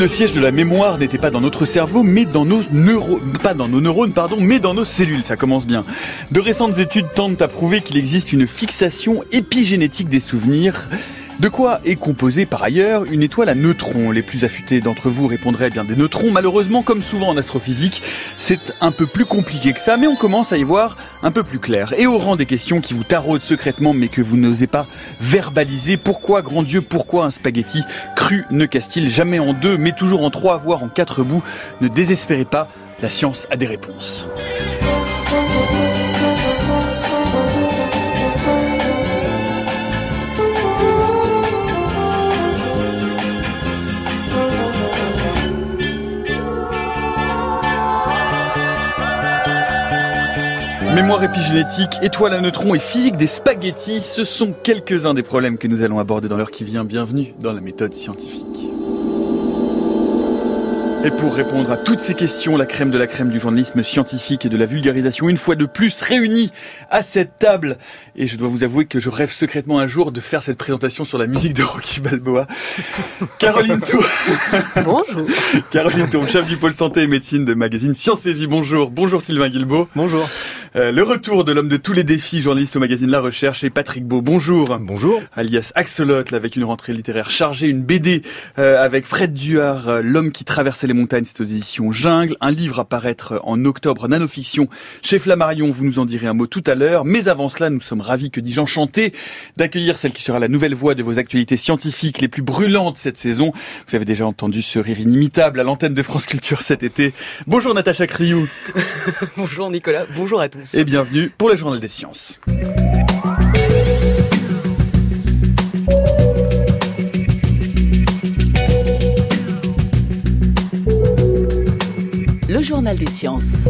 le siège de la mémoire n'était pas dans notre cerveau, mais dans nos neurones, pas dans nos neurones, pardon, mais dans nos cellules, ça commence bien. De récentes études tentent à prouver qu'il existe une fixation épigénétique des souvenirs. De quoi est composée par ailleurs une étoile à neutrons? Les plus affûtés d'entre vous répondraient bien des neutrons. Malheureusement, comme souvent en astrophysique, c'est un peu plus compliqué que ça, mais on commence à y voir un peu plus clair. Et au rang des questions qui vous taraudent secrètement mais que vous n'osez pas verbaliser, pourquoi, grand Dieu, pourquoi un spaghetti cru ne casse-t-il jamais en deux, mais toujours en trois, voire en quatre bouts? Ne désespérez pas, la science a des réponses. Mémoire épigénétique, étoile à neutrons et physique des spaghettis, ce sont quelques-uns des problèmes que nous allons aborder dans l'heure qui vient. Bienvenue dans la méthode scientifique. Et pour répondre à toutes ces questions, la crème de la crème du journalisme scientifique et de la vulgarisation, une fois de plus réunie à cette table. Et je dois vous avouer que je rêve secrètement un jour de faire cette présentation sur la musique de Rocky Balboa. Caroline Tour. Bonjour. Caroline Tour, chef du pôle santé et médecine de magazine Science et Vie. Bonjour. Bonjour Sylvain Guilbeault. Bonjour. Euh, le retour de l'homme de tous les défis, journaliste au magazine La Recherche, et Patrick Beau. Bonjour. Bonjour. Alias Axolotl, avec une rentrée littéraire chargée, une BD euh, avec Fred Duard, euh, L'homme qui traversait les montagnes, c'est aux éditions Jungle. Un livre à paraître en octobre, Nanofiction, chez Flammarion, vous nous en direz un mot tout à l'heure. Mais avant cela, nous sommes ravis, que dis-je, enchantés d'accueillir celle qui sera la nouvelle voix de vos actualités scientifiques les plus brûlantes cette saison. Vous avez déjà entendu ce rire inimitable à l'antenne de France Culture cet été. Bonjour Natacha Criou. Bonjour Nicolas, bonjour à tous. Et bienvenue pour le Journal des Sciences. Le Journal des Sciences.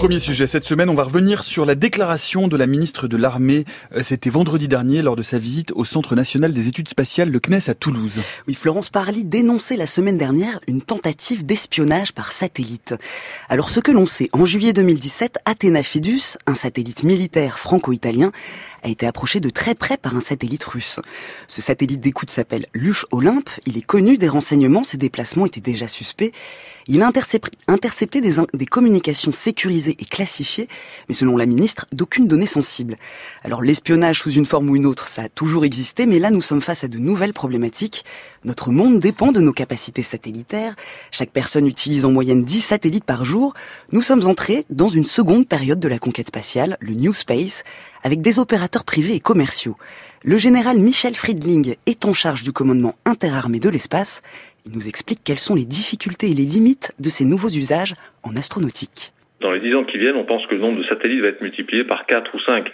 Premier sujet cette semaine, on va revenir sur la déclaration de la ministre de l'Armée. Euh, C'était vendredi dernier lors de sa visite au Centre national des études spatiales, le CNES à Toulouse. Oui, Florence Parly dénonçait la semaine dernière une tentative d'espionnage par satellite. Alors ce que l'on sait, en juillet 2017, Athena Fidus, un satellite militaire franco-italien, a été approché de très près par un satellite russe. Ce satellite d'écoute s'appelle Luche Olympe. Il est connu des renseignements, ses déplacements étaient déjà suspects. Il a intercepté des, des communications sécurisées et classifiées, mais selon la ministre, d'aucune donnée sensible. Alors l'espionnage sous une forme ou une autre, ça a toujours existé, mais là nous sommes face à de nouvelles problématiques. Notre monde dépend de nos capacités satellitaires. Chaque personne utilise en moyenne 10 satellites par jour. Nous sommes entrés dans une seconde période de la conquête spatiale, le New Space, avec des opérateurs privés et commerciaux. Le général Michel Friedling est en charge du commandement interarmé de l'espace. Il nous explique quelles sont les difficultés et les limites de ces nouveaux usages en astronautique. Dans les dix ans qui viennent, on pense que le nombre de satellites va être multiplié par 4 ou 5.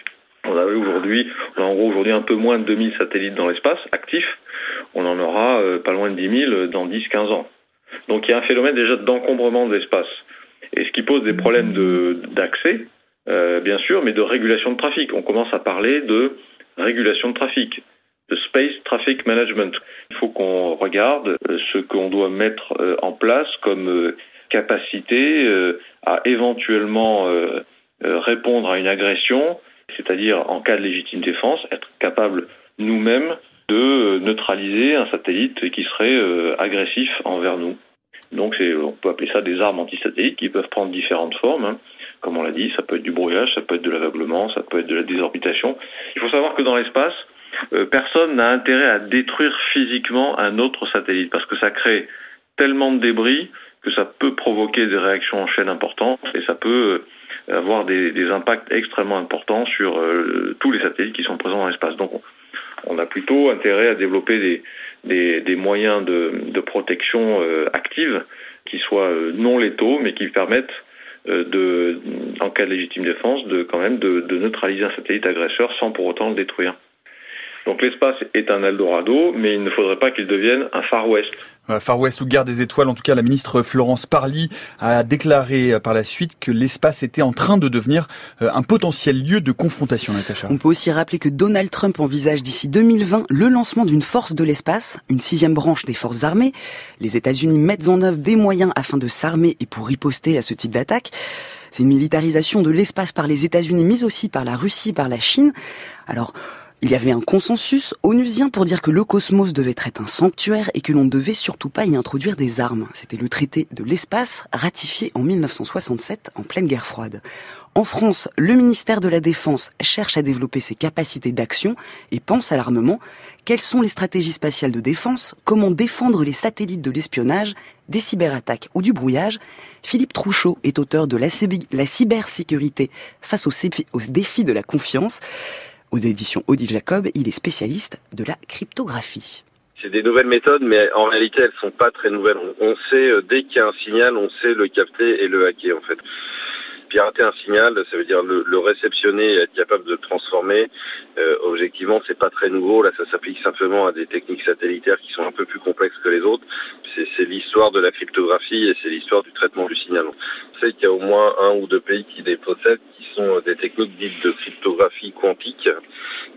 On avait aujourd'hui, on a en gros aujourd'hui un peu moins de 2000 satellites dans l'espace, actifs. On en aura euh, pas loin de 10 000 dans 10-15 ans. Donc il y a un phénomène déjà d'encombrement de l'espace. Et ce qui pose des problèmes d'accès, euh, bien sûr, mais de régulation de trafic. On commence à parler de régulation de trafic, de space traffic management. Il faut qu'on regarde euh, ce qu'on doit mettre euh, en place comme euh, capacité à éventuellement répondre à une agression, c'est-à-dire en cas de légitime défense, être capable nous-mêmes de neutraliser un satellite qui serait agressif envers nous. Donc on peut appeler ça des armes antisatellites qui peuvent prendre différentes formes. Hein. Comme on l'a dit, ça peut être du brouillage, ça peut être de l'aveuglement, ça peut être de la désorbitation. Il faut savoir que dans l'espace, euh, personne n'a intérêt à détruire physiquement un autre satellite parce que ça crée tellement de débris que ça peut provoquer des réactions en chaîne importantes et ça peut euh, avoir des, des impacts extrêmement importants sur euh, tous les satellites qui sont présents dans l'espace. Donc on a plutôt intérêt à développer des, des, des moyens de, de protection active qui soient non létaux mais qui permettent de, en cas de légitime défense, de quand même de, de neutraliser un satellite agresseur sans pour autant le détruire. Donc l'espace est un Eldorado, mais il ne faudrait pas qu'il devienne un Far West. Far West ou guerre des étoiles, en tout cas la ministre Florence Parly a déclaré euh, par la suite que l'espace était en train de devenir euh, un potentiel lieu de confrontation, Natacha. On peut aussi rappeler que Donald Trump envisage d'ici 2020 le lancement d'une force de l'espace, une sixième branche des forces armées. Les États-Unis mettent en œuvre des moyens afin de s'armer et pour riposter à ce type d'attaque. C'est une militarisation de l'espace par les États-Unis, mais aussi par la Russie, par la Chine. Alors, Il y avait un consensus onusien pour dire que le cosmos devait être un sanctuaire et que l'on ne devait surtout pas y introduire des armes. C'était le traité de l'espace ratifié en 1967 en pleine guerre froide. En France, le ministère de la Défense cherche à développer ses capacités d'action et pense à l'armement. Quelles sont les stratégies spatiales de défense? Comment défendre les satellites de l'espionnage, des cyberattaques ou du brouillage? Philippe Trouchot est auteur de la, cybersécurité face aux, défis de la confiance. Aux éditions Odile Jacob, il est spécialiste de la cryptographie. C'est des nouvelles méthodes, mais en réalité, elles sont pas très nouvelles. On sait, euh, dès qu'il y a un signal, on sait le capter et le hacker, en fait. Pirater un signal, ça veut dire le, réceptionner et être capable de transformer. Euh, objectivement, c'est pas très nouveau. Là, ça s'applique simplement à des techniques satellitaires qui sont un peu plus complexes que les autres. C'est l'histoire de la cryptographie et c'est l'histoire du traitement du signal. On sait qu'il y a au moins un ou deux pays qui les possèdent, qui sont des techniques dites de cryptographie quantique,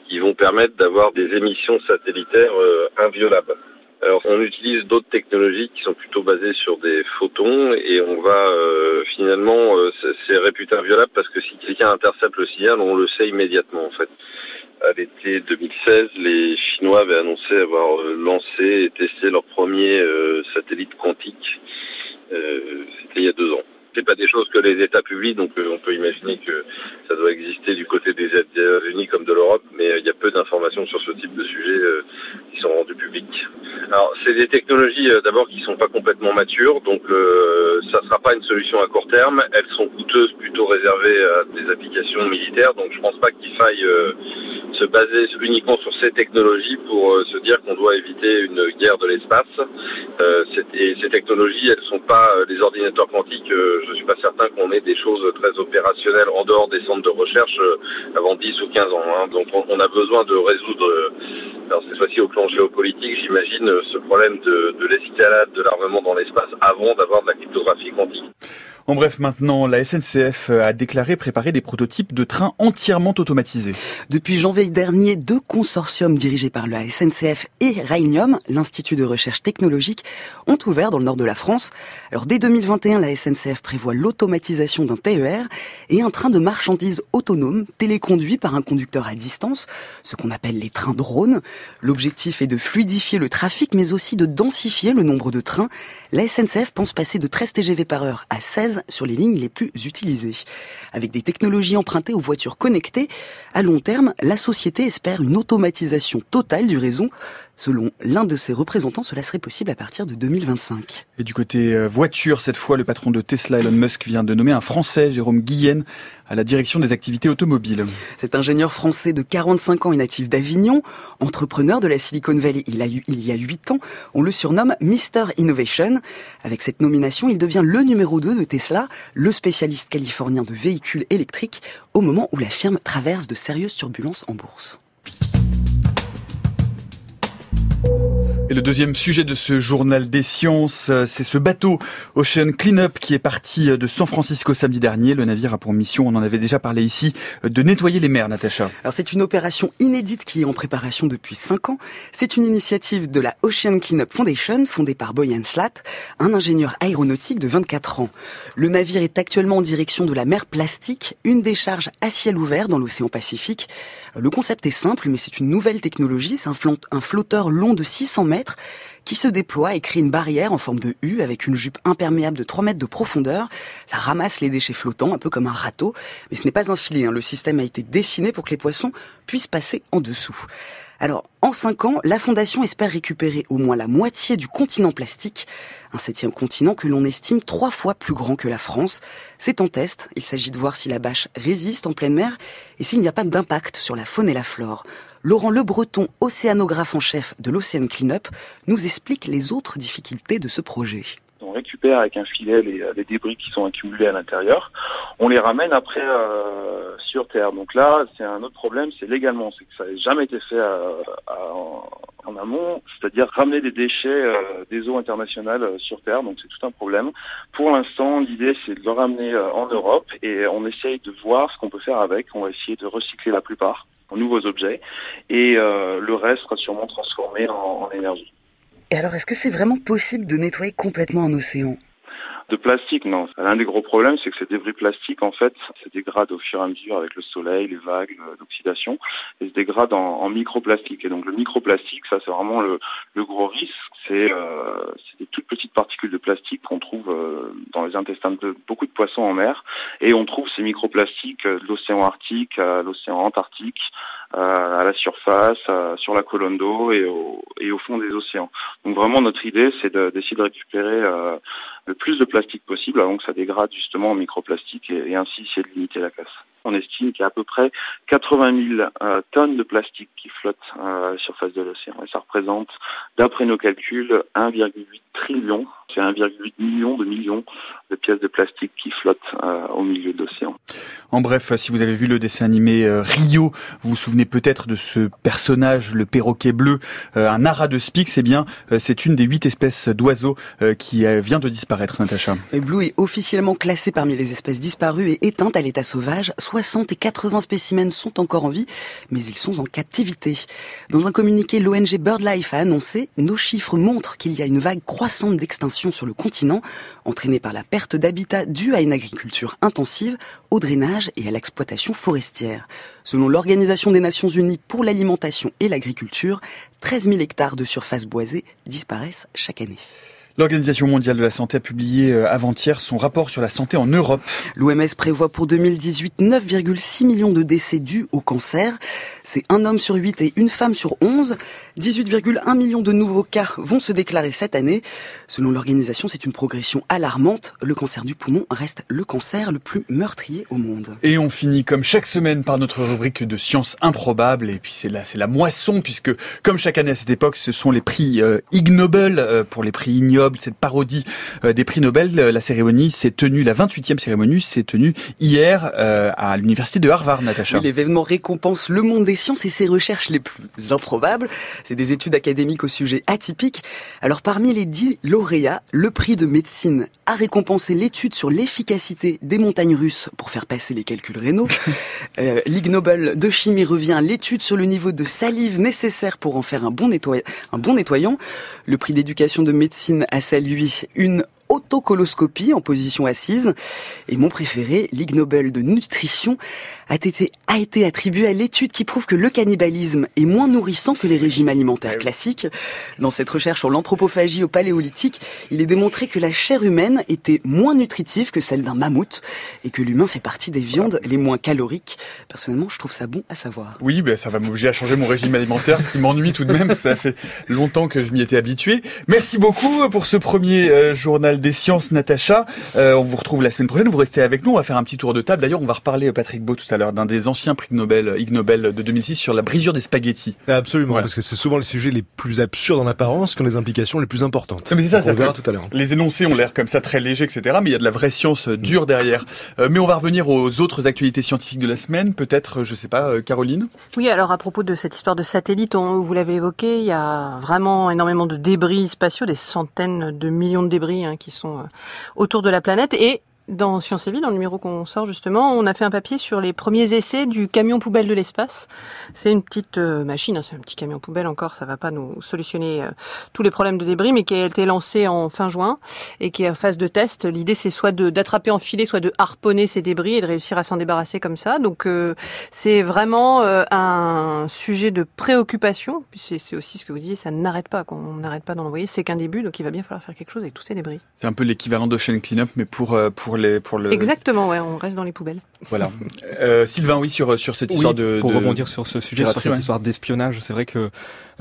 qui vont permettre d'avoir des émissions satellitaires euh, inviolables. Alors, on utilise d'autres technologies qui sont plutôt basées sur des photons et on va euh, finalement, euh, c'est réputé inviolable parce que si quelqu'un intercepte le signal, on le sait immédiatement en fait. À l'été 2016, les Chinois avaient annoncé avoir euh, lancé et testé leur premier satellite quantique. C'était il y a deux ans c'est pas des choses que les États publient, donc on peut imaginer que ça doit exister du côté des États-Unis comme de l'Europe, mais il y a peu d'informations sur ce type de sujet qui sont rendues publiques. Alors, c'est des technologies euh, d'abord qui sont pas complètement matures, donc euh, ça sera pas une solution à court terme. Elles sont coûteuses, plutôt réservées à des applications militaires, donc je pense pas qu'il faille euh, se baser uniquement sur ces technologies pour euh, se dire qu'on doit éviter une guerre de l'espace. Euh, et ces technologies, elles sont pas les ordinateurs quantiques. Je suis pas certain qu'on ait des choses très opérationnelles en dehors des centres de recherche avant 10 ou 15 ans. Hein. Donc on, a besoin de résoudre alors cette fois-ci au plan géopolitique, j'imagine ce problème de, de l'escalade de l'armement dans l'espace avant d'avoir de la cryptographie quantique. En bref, maintenant, la SNCF a déclaré préparer des prototypes de trains entièrement automatisés. Depuis janvier dernier, deux consortiums dirigés par la SNCF et Rainium, l'Institut de recherche technologique, ont ouvert dans le nord de la France. Alors dès 2021, la SNCF prévoit l'automatisation d'un TER et un train de marchandises autonome téléconduit par un conducteur à distance, ce qu'on appelle les trains drones. L'objectif est de fluidifier le trafic mais aussi de densifier le nombre de trains. La SNCF pense passer de 13 TGV par heure à 16 sur les lignes les plus utilisées. Avec des technologies empruntées aux voitures connectées, à long terme, la société espère une automatisation totale du réseau Selon l'un de ses représentants, cela serait possible à partir de 2025. Et du côté euh, voiture, cette fois, le patron de Tesla, Elon Musk, vient de nommer un Français, Jérôme Guillen, à la direction des activités automobiles. Cet ingénieur français de 45 ans et natif d'Avignon, entrepreneur de la Silicon Valley il y a 8 ans, on le surnomme Mr. Innovation. Avec cette nomination, il devient le numéro 2 de Tesla, le spécialiste californien de véhicules électriques, au moment où la firme traverse de sérieuses turbulences en bourse. Et le deuxième sujet de ce journal des sciences, euh, c'est ce bateau Ocean Cleanup qui est parti euh, de San Francisco samedi dernier. Le navire a pour mission, on en avait déjà parlé ici, euh, de nettoyer les mers, Natacha. Alors c'est une opération inédite qui est en préparation depuis cinq ans. C'est une initiative de la Ocean Cleanup Foundation, fondée par Boyan Slat, un ingénieur aéronautique de 24 ans. Le navire est actuellement en direction de la mer Plastique, une décharge à ciel ouvert dans l'océan Pacifique. Le concept est simple, mais c'est une nouvelle technologie. C'est un flotteur long de 600 mètres qui se déploie et crée une barrière en forme de U avec une jupe imperméable de 3 mètres de profondeur. Ça ramasse les déchets flottants, un peu comme un râteau, mais ce n'est pas un filet. Hein. Le système a été dessiné pour que les poissons puissent passer en dessous. Alors, en cinq ans, la Fondation espère récupérer au moins la moitié du continent plastique, un septième continent que l'on estime trois fois plus grand que la France. C'est en test, il s'agit de voir si la bâche résiste en pleine mer et s'il n'y a pas d'impact sur la faune et la flore. Laurent Le Breton, océanographe en chef de l'Ocean Cleanup, nous explique les autres difficultés de ce projet. On récupère avec un filet les, débris qui sont accumulés à l'intérieur. On les ramène après euh, sur Terre. Donc là, c'est un autre problème, c'est légalement, c'est que ça n'a jamais été fait euh, en, amont, c'est-à-dire ramener des déchets euh, des eaux internationales sur Terre. Donc c'est tout un problème. Pour l'instant, l'idée c'est de le ramener en Europe et on essaye de voir ce qu'on peut faire avec. On va essayer de recycler la plupart en nouveaux objets, et euh, le reste sera sûrement transformé en, énergie. Et alors, est-ce que c'est vraiment possible de nettoyer complètement un océan? De plastique, non. L'un des gros problèmes, c'est que ces débris plastiques, en fait, se dégradent au fur et à mesure avec le soleil, les vagues d'oxydation, et se dégradent en, microplastique. Et donc le microplastique, ça c'est vraiment le, le, gros risque. C'est euh, des toutes petites particules de plastique qu'on trouve euh, dans les intestins de beaucoup de poissons en mer. Et on trouve ces microplastiques de l'océan Arctique à l'océan Antarctique, à la surface, sur la colonne d'eau et au, fond des océans. Donc vraiment notre idée c'est d'essayer de, récupérer euh, le plus de plastique possible avant que ça dégrade justement en microplastique et, et ainsi essayer de limiter la casse. On estime qu'il y a à peu près 80 000 euh, tonnes de plastique qui flottent euh, à la surface de l'océan et ça représente, d'après nos calculs, 1,8 trillion, c'est 1,8 million de millions de pièces de plastique qui flottent euh, au milieu de l'océan. En bref, si vous avez vu le dessin animé Rio, vous vous souvenez peut-être de ce personnage, le perroquet bleu, un ara de Spix, eh bien, c'est une des huit espèces d'oiseaux qui vient de disparaître, Natacha. Et Blue est officiellement classé parmi les espèces disparues et éteintes à l'état sauvage. 60 et 80 spécimens sont encore en vie, mais ils sont en captivité. Dans un communiqué, l'ONG BirdLife a annoncé Nos chiffres montrent qu'il y a une vague croissante d'extinction sur le continent, entraînée par la perte d'habitat due à une agriculture intensive, au drainage et à l'exploitation forestière. Selon l'Organisation des Nations Unies pour l'alimentation et l'agriculture, 13 000 hectares de surface boisée disparaissent chaque année. L'Organisation mondiale de la santé a publié euh, avant-hier son rapport sur la santé en Europe. L'OMS prévoit pour 2018 9,6 millions de décès dus au cancer. C'est un homme sur 8 et une femme sur 11. 18,1 millions de nouveaux cas vont se déclarer cette année. Selon l'organisation, c'est une progression alarmante. Le cancer du poumon reste le cancer le plus meurtrier au monde. Et on finit comme chaque semaine par notre rubrique de sciences improbables. Et puis c'est là, c'est la moisson puisque comme chaque année à cette époque, ce sont les prix euh, Ig Nobel euh, pour les prix ignobles cette parodie euh, des prix Nobel. Euh, la cérémonie s'est tenue, la 28e cérémonie s'est tenue hier euh, à l'université de Harvard, Natacha. L'événement récompense le monde des sciences et ses recherches les plus improbables. C'est des études académiques au sujet atypique. Alors parmi les dix lauréats, le prix de médecine a récompensé l'étude sur l'efficacité des montagnes russes pour faire passer les calculs rénaux. euh, Ligue Nobel de chimie revient l'étude sur le niveau de salive nécessaire pour en faire un bon, un bon nettoyant. Le prix d'éducation de médecine a lui une autocoloscopie en position assise. Et mon préféré, Ligue Nobel de nutrition, a été, a été attribué à l'étude qui prouve que le cannibalisme est moins nourrissant que les régimes alimentaires classiques. Dans cette recherche sur l'anthropophagie au paléolithique, il est démontré que la chair humaine était moins nutritive que celle d'un mammouth et que l'humain fait partie des viandes les moins caloriques. Personnellement, je trouve ça bon à savoir. Oui, ben ça va m'obliger à changer mon régime alimentaire, ce qui m'ennuie tout de même. Ça fait longtemps que je m'y étais habitué. Merci beaucoup pour ce premier euh, journal des sciences, Natacha. Euh, on vous retrouve la semaine prochaine. Vous restez avec nous. On va faire un petit tour de table. D'ailleurs, on va reparler Patrick Beau tout à l'heure d'un des anciens prix Nobel, Ig Nobel de 2006 sur la brisure des spaghettis. Absolument, parce que c'est souvent les sujets les plus absurdes en apparence qui ont les implications les plus importantes. Mais c'est ça, ça verra tout à l'heure. Les énoncés ont l'air comme ça très légers, etc. Mais il y a de la vraie science euh, dure derrière. Euh, mais on va revenir aux autres actualités scientifiques de la semaine. Peut-être, je sais pas, euh, Caroline? Oui, alors à propos de cette histoire de satellite, vous l'avez évoqué, il y a vraiment énormément de débris spatiaux, des centaines de millions de débris hein, qui sont autour de la planète et dans Sciences et Vie, dans le numéro qu'on sort justement, on a fait un papier sur les premiers essais du camion poubelle de l'espace. C'est une petite euh, machine, hein, c'est un petit camion poubelle encore, ça va pas nous solutionner euh, tous les problèmes de débris, mais qui a été lancé en fin juin et qui est en phase de test. L'idée c'est soit d'attraper en filet, soit de harponner ces débris et de réussir à s'en débarrasser comme ça. Donc euh, c'est vraiment un sujet de préoccupation. C'est aussi ce que vous disiez, ça n'arrête pas, qu'on n'arrête pas d'en envoyer. C'est qu'un début, donc il va bien falloir faire quelque chose avec tous ces débris. C'est un peu l'équivalent de Chain Cleanup, mais pour pour pour le. Exactement, ouais, on reste dans les poubelles. Voilà. Euh, Sylvain, oui, sur sur cette histoire de. Pour rebondir sur ce sujet, sur cette histoire d'espionnage, c'est vrai que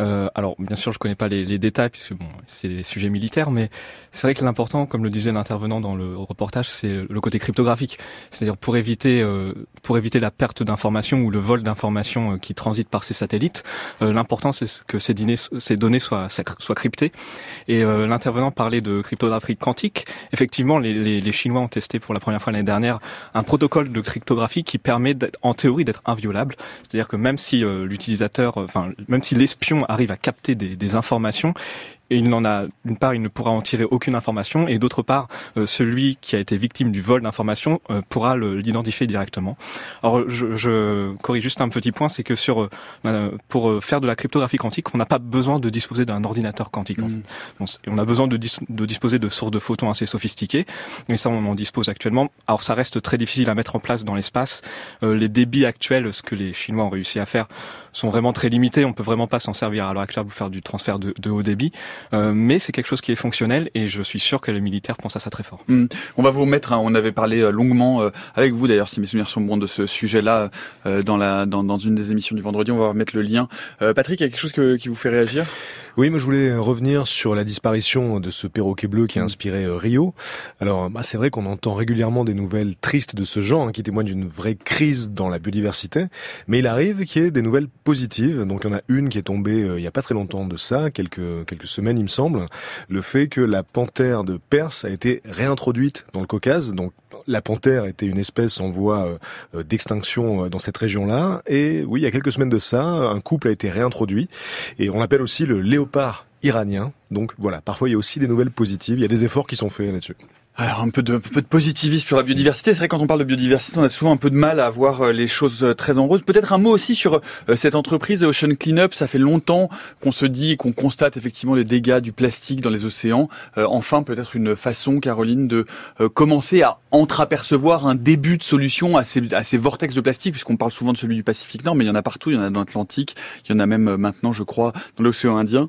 euh, alors, bien sûr, je connais pas les, les détails puisque bon, c'est des sujets militaires, mais c'est vrai que l'important, comme le disait l'intervenant dans le reportage, c'est le côté cryptographique. C'est-à-dire pour éviter euh, pour éviter la perte d'informations ou le vol d'informations euh, qui transitent par ces satellites. Euh, l'important, c'est que ces données, ces données soient soient cryptées. Et euh, l'intervenant parlait de cryptographie quantique. Effectivement, les, les, les Chinois ont testé pour la première fois l'année dernière un protocole de cryptographie qui permet, en théorie, d'être inviolable. C'est-à-dire que même si l'utilisateur, enfin, même si l'espion arrive à capter des, informations, il n'en a d'une part, il ne pourra en tirer aucune information, et d'autre part, celui qui a été victime du vol d'informations pourra l'identifier directement. Alors, je, je, corrige juste un petit point, c'est que sur pour faire de la cryptographie quantique, on n'a pas besoin de disposer d'un ordinateur quantique. En mmh. on a besoin de, de disposer de sources de photons assez sophistiquées, et ça, on en dispose actuellement. Alors, ça reste très difficile à mettre en place dans l'espace. les débits actuels, ce que les Chinois ont réussi à faire, sont vraiment très limités. On peut vraiment pas s'en servir à l'heure actuelle pour faire du transfert de, haut débit. Euh, mais c'est quelque chose qui est fonctionnel et je suis sûr que les militaires pensent à ça très fort. Hmm. On va vous mettre, on avait parlé euh, longuement euh, avec vous d'ailleurs, si mes souvenirs sont bons, de ce sujet-là dans, la, dans, dans, une des émissions du vendredi. On va mettre le lien. Patrick, il y a quelque chose qui vous fait réagir? Oui, moi je voulais revenir sur la disparition de ce perroquet bleu qui a inspiré Rio. Alors, bah, c'est vrai qu'on entend régulièrement des nouvelles tristes de ce genre, hein, qui témoignent d'une vraie crise dans la biodiversité, mais il arrive qu'il y ait des nouvelles positives. Donc, il y en a une qui est tombée euh, il n'y a pas très longtemps de ça, quelques, quelques semaines il me semble, le fait que la panthère de Perse a été réintroduite dans le Caucase, donc la panthère était une espèce en voie euh, d'extinction dans cette région-là. Et oui, il y a quelques semaines de ça, un couple a été réintroduit. Et on l'appelle aussi le léopard iranien. Donc voilà, parfois il y a aussi des nouvelles positives. Il y a des efforts qui sont faits là-dessus. Alors un peu de, peu de positivisme sur la biodiversité. C'est vrai quand on parle de biodiversité, on a souvent un peu de mal à voir euh, les choses euh, très en rose. Peut-être un mot aussi sur euh, cette entreprise Ocean Cleanup. Ça fait longtemps qu'on se dit, qu'on constate effectivement les dégâts du plastique dans les océans. enfin, peut-être une façon, Caroline, de commencer à entreapercevoir un début de solution à ces, à ces vortex de plastique, puisqu'on parle souvent de celui du Pacifique Nord, mais il y en a partout. Il y en a dans l'Atlantique, il y en a même maintenant, je crois, dans l'océan Indien.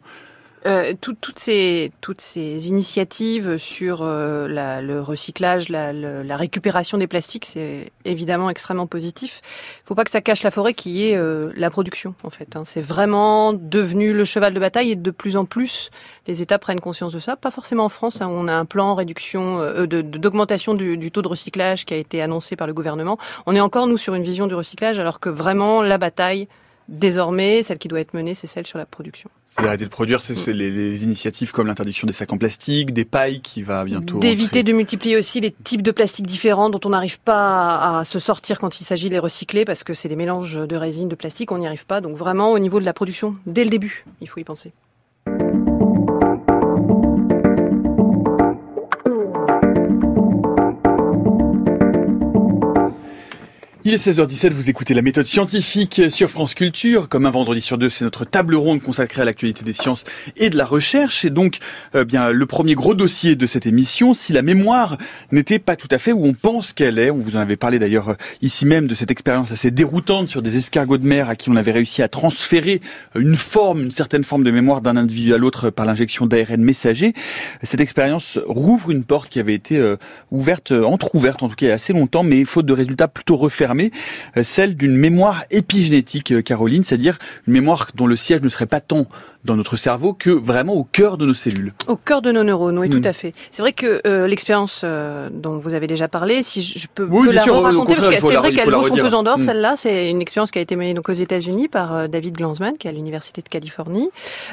Euh, toutes ces toutes ces initiatives sur euh, la, le recyclage, la, la, récupération des plastiques, c'est évidemment extrêmement positif. Il faut pas que ça cache la forêt qui est euh, la production en fait. Hein. C'est vraiment devenu le cheval de bataille et de plus en plus les États prennent conscience de ça. Pas forcément en France. Hein, on a un plan réduction euh, d'augmentation du, du taux de recyclage qui a été annoncé par le gouvernement. On est encore nous sur une vision du recyclage alors que vraiment la bataille Désormais, celle qui doit être menée, c'est celle sur la production. C'est d'arrêter de produire, c'est les, initiatives comme l'interdiction des sacs en plastique, des pailles qui va bientôt. D'éviter de multiplier aussi les types de plastiques différents dont on n'arrive pas à, se sortir quand il s'agit de les recycler parce que c'est des mélanges de résine, de plastique, on n'y arrive pas. Donc vraiment au niveau de la production, dès le début, il faut y penser. Il est 16h17, vous écoutez la méthode scientifique sur France Culture. Comme un vendredi sur deux, c'est notre table ronde consacrée à l'actualité des sciences et de la recherche. Et donc, euh, bien, le premier gros dossier de cette émission, si la mémoire n'était pas tout à fait où on pense qu'elle est. On vous en avait parlé d'ailleurs euh, ici même de cette expérience assez déroutante sur des escargots de mer à qui on avait réussi à transférer une forme, une certaine forme de mémoire d'un individu à l'autre par l'injection d'ARN messager. Cette expérience rouvre une porte qui avait été euh, ouverte, entrouverte en tout cas assez longtemps, mais faute de résultats plutôt refermés euh, celle d'une mémoire épigénétique, euh, Caroline, c'est-à-dire une mémoire dont le siège ne serait pas tant dans notre cerveau que vraiment au cœur de nos cellules. Au cœur de nos neurones, oui, tout hmm. à fait. C'est vrai que euh, l'expérience dont vous avez déjà parlé, si je peux, la raconter, parce que c'est vrai qu'elle vaut son pesant d'or, hmm. celle-là. C'est une expérience qui a été menée donc aux États-Unis par David Glanzman, qui est à l'université de Californie.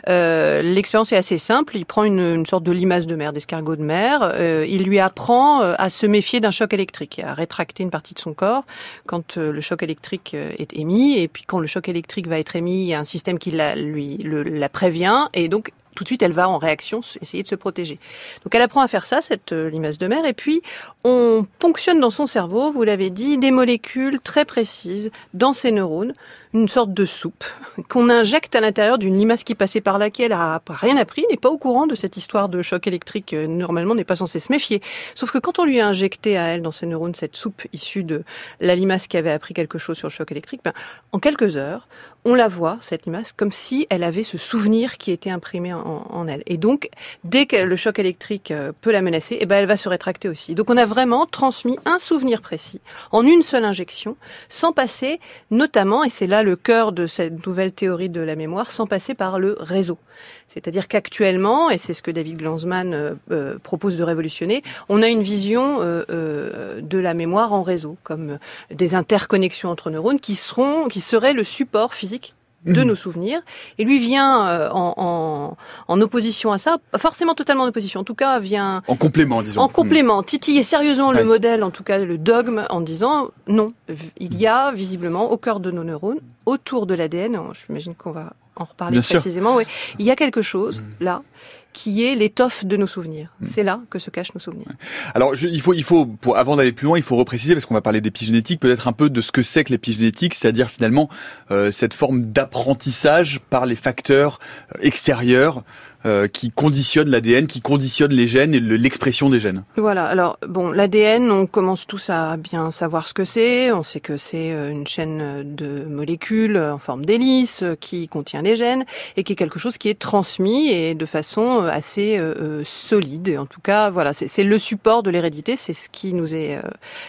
l'expérience est assez simple. Il prend une, une sorte de limace de mer, d'escargot de mer. il lui apprend à se méfier d'un choc électrique, à rétracter une partie de son corps quand euh, le choc électrique euh, est émis, et puis quand le choc électrique va être émis, il y a un système qui la, lui la prévient, et donc tout de suite, elle va en réaction essayer de se protéger. Donc elle apprend à faire ça, cette euh, limace de mer, et puis on ponctionne dans son cerveau, vous l'avez dit, des molécules très précises dans ses neurones une sorte de soupe qu'on injecte à l'intérieur d'une limace qui passait par là, qui elle a rien appris, n'est pas au courant de cette histoire de choc électrique, euh, normalement n'est pas censé se méfier. Sauf que quand on lui a injecté à elle, dans ses neurones, cette soupe issue de la limace qui avait appris quelque chose sur le choc électrique, ben, en quelques heures, on la voit, cette limace, comme si elle avait ce souvenir qui était imprimé en, elle. Et donc, dès que le choc électrique euh, peut la menacer, eh ben, elle va se rétracter aussi. Donc on a vraiment transmis un souvenir précis en une seule injection, sans passer notamment, et c'est là le cœur de cette nouvelle théorie de la mémoire sans passer par le réseau. C'est-à-dire qu'actuellement, et c'est ce que David Glanzmann euh, euh, propose de révolutionner, on a une vision euh, de la mémoire en réseau, comme des interconnexions entre neurones qui seront, qui seraient le support physique de mhm. nos souvenirs. Et lui vient en, en, opposition à ça, forcément totalement en opposition, en tout cas vient... En complément, disons. En complément, titiller sérieusement le modèle, en tout cas le dogme, en disant non, il y a visiblement au cœur de nos neurones autour de l'ADN, j'imagine qu'on va en reparler précisément, il y a quelque chose mm. là qui est l'étoffe de nos souvenirs. Mm. C'est là que se cachent nos souvenirs. Alors, il faut, il faut, pour, avant d'aller plus loin, il faut repréciser parce qu'on va parler d'épigénétique, peut-être un peu de ce que c'est que l'épigénétique, c'est-à-dire finalement euh, cette forme d'apprentissage par les facteurs euh, extérieurs euh, qui conditionne l'ADN, qui conditionne les gènes et l'expression des gènes. Voilà. Alors bon, l'ADN, on commence tous à bien savoir ce que c'est. On sait que c'est euh, une chaîne de molécules en forme d'hélice euh, qui contient les gènes et qui est quelque chose qui est transmis et de façon assez solide. En tout cas, voilà, c'est le support de l'hérédité. C'est ce qui nous est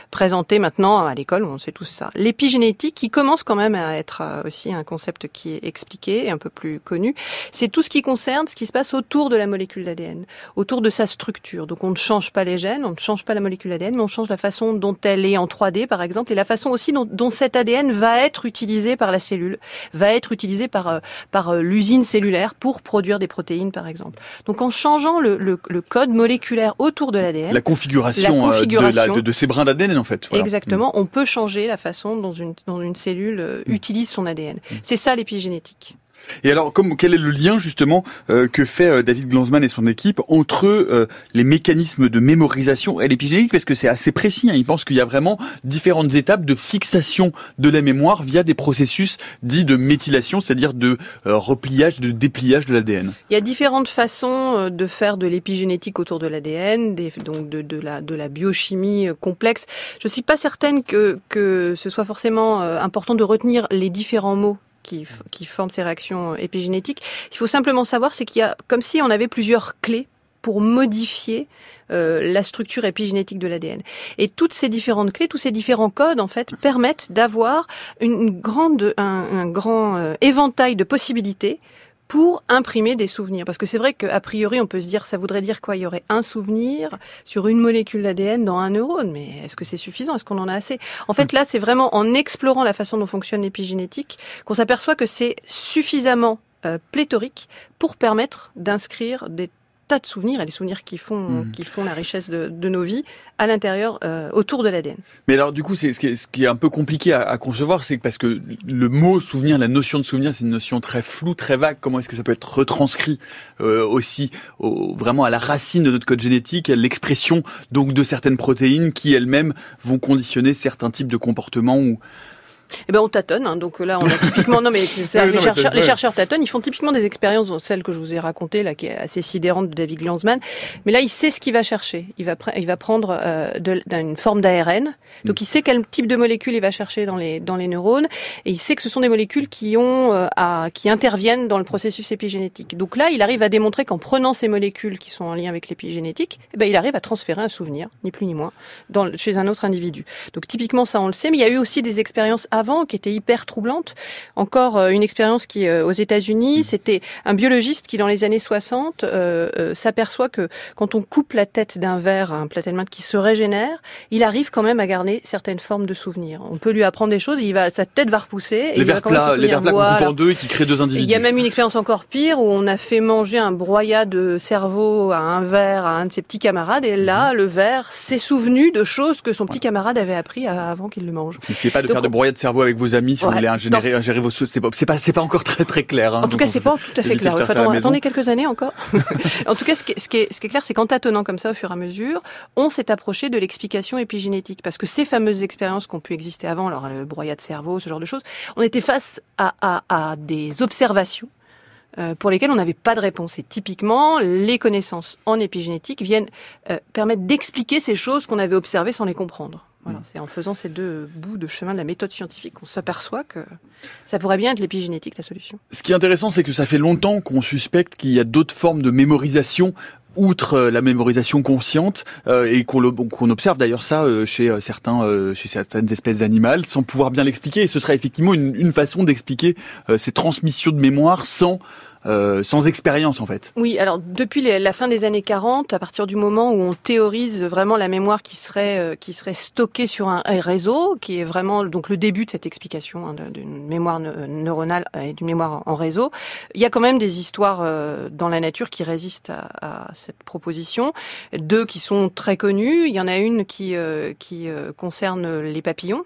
présenté maintenant à l'école. On sait tout ça. L'épigénétique, qui commence quand même à être aussi un concept qui est expliqué et un peu plus connu, c'est tout ce qui concerne ce qui se passe autour de la molécule d'ADN, autour de sa structure. Donc on ne change pas les gènes, on ne change pas la molécule d'ADN, mais on change la façon dont elle est en 3D par exemple, et la façon aussi dont, dont cet ADN va être utilisé par la cellule, va être utilisé par, euh, par euh, l'usine cellulaire pour produire des protéines par exemple. Donc en changeant le, le, le code moléculaire autour de l'ADN, la configuration, euh, de, de, ces brins d'ADN en fait. Exactement, mm. on peut changer la façon dont une, dont une cellule mm. utilise son ADN. Mm. C'est ça l'épigénétique. Et alors, comme, quel est le lien justement euh, que fait euh, David Glanzman et son équipe entre euh, les mécanismes de mémorisation et l'épigénétique Parce que c'est assez précis. Hein. Il pense qu'il y a vraiment différentes étapes de fixation de la mémoire via des processus dits de méthylation, c'est-à-dire de repliage, de dépliage de l'ADN. Il y a différentes façons de faire de l'épigénétique autour de l'ADN, donc de, de, la, de la biochimie complexe. Je suis pas certaine que, que ce soit forcément important de retenir les différents mots qui, forment ces réactions épigénétiques. Il faut simplement savoir, c'est qu'il y a comme si on avait plusieurs clés pour modifier euh, la structure épigénétique de l'ADN. Et toutes ces différentes clés, tous ces différents codes, en fait, permettent d'avoir un, grand euh, éventail de possibilités pour imprimer des souvenirs. Parce que c'est vrai qu'a priori, on peut se dire, ça voudrait dire quoi? Il y aurait un souvenir sur une molécule d'ADN dans un neurone. Mais est-ce que c'est suffisant? Est-ce qu'on en a assez? En fait, là, c'est vraiment en explorant la façon dont fonctionne l'épigénétique qu'on s'aperçoit que c'est suffisamment euh, pléthorique pour permettre d'inscrire des tas de souvenirs et les souvenirs qui font mmh. qui font la richesse de, de nos vies à l'intérieur euh, autour de l'ADN. Mais alors du coup c'est ce qui est, ce qui est un peu compliqué à, à concevoir c'est parce que le mot souvenir la notion de souvenir c'est une notion très floue très vague comment est-ce que ça peut être retranscrit euh, aussi au, vraiment à la racine de notre code génétique l'expression donc de certaines protéines qui elles-mêmes vont conditionner certains types de comportements ou eh ben on tâtonne, hein, donc là on a typiquement non mais, les, chercheurs, les chercheurs tâtonnent, ils font typiquement des expériences, dont celle que je vous ai racontée là, qui est assez sidérante de David Glanzman. Mais là il sait ce qu'il va chercher. Il va il va prendre euh, une forme d'ARN, donc mm. il sait quel type de molécules il va chercher dans les dans les neurones, et il sait que ce sont des molécules qui ont euh, à, qui interviennent dans le processus épigénétique. Donc là il arrive à démontrer qu'en prenant ces molécules qui sont en lien avec l'épigénétique, eh ben il arrive à transférer un souvenir, ni plus ni moins, dans, chez un autre individu. Donc typiquement ça on le sait, mais il y a eu aussi des expériences avant qui était hyper troublante. Encore euh, une expérience qui euh, aux États-Unis, mm. c'était un biologiste qui dans les années 60 euh, s'aperçoit que quand on coupe la tête d'un verre, un platelmin qui se régénère, il arrive quand même à garder certaines formes de souvenirs. On peut lui apprendre des choses, il va, sa tête va repousser. Et les verres plats, les verres plats en deux et qui créent deux individus. Il y a même une expérience encore pire où on a fait manger un broyat de cerveau à un verre à un de ses petits camarades et là, mm-hmm. le verre s'est souvenu de choses que son petit camarade avait appris avant qu'il le mange. N'essayez pas de faire de broyat de cerveau avec vos amis si vous voulez ingérer, ingérer vos c'est pas c'est pas c'est pas encore très très clair. Hein, en tout cas, c'est pas tout à fait clair. attendez quelques années encore. en tout cas, ce qui est, ce qui est, ce qui est clair, c'est qu'en tâtonnant comme ça au fur et à mesure, on s'est approché de l'explication épigénétique parce que ces fameuses expériences qui ont pu exister avant, alors le broyat de cerveau, ce genre de choses, on était face à, à, à des observations euh, pour lesquelles on n'avait pas de réponse. Et typiquement, les connaissances en épigénétique viennent euh, permettre d'expliquer ces choses qu'on avait observées sans les comprendre. Voilà, c'est en faisant ces deux bouts de chemin de la méthode scientifique qu'on s'aperçoit que ça pourrait bien être l'épigénétique la solution. Ce qui est intéressant, c'est que ça fait longtemps qu'on suspecte qu'il y a d'autres formes de mémorisation outre euh, la mémorisation consciente euh, et qu'on observe d'ailleurs ça euh, chez certains chez certaines espèces animales sans pouvoir bien l'expliquer et ce serait effectivement une, une façon d'expliquer ces transmissions de mémoire sans euh, sans expérience en fait. Oui, alors depuis la fin des années 40, à partir du moment où on théorise vraiment la mémoire qui serait euh, qui serait stockée sur un, réseau, qui est vraiment donc le début de cette explication hein, d'une mémoire neuronale et d'une mémoire en réseau, il y a quand même des histoires euh, dans la nature qui résistent à, à, cette proposition. Deux qui sont très connues. Il y en a une qui qui concerne les papillons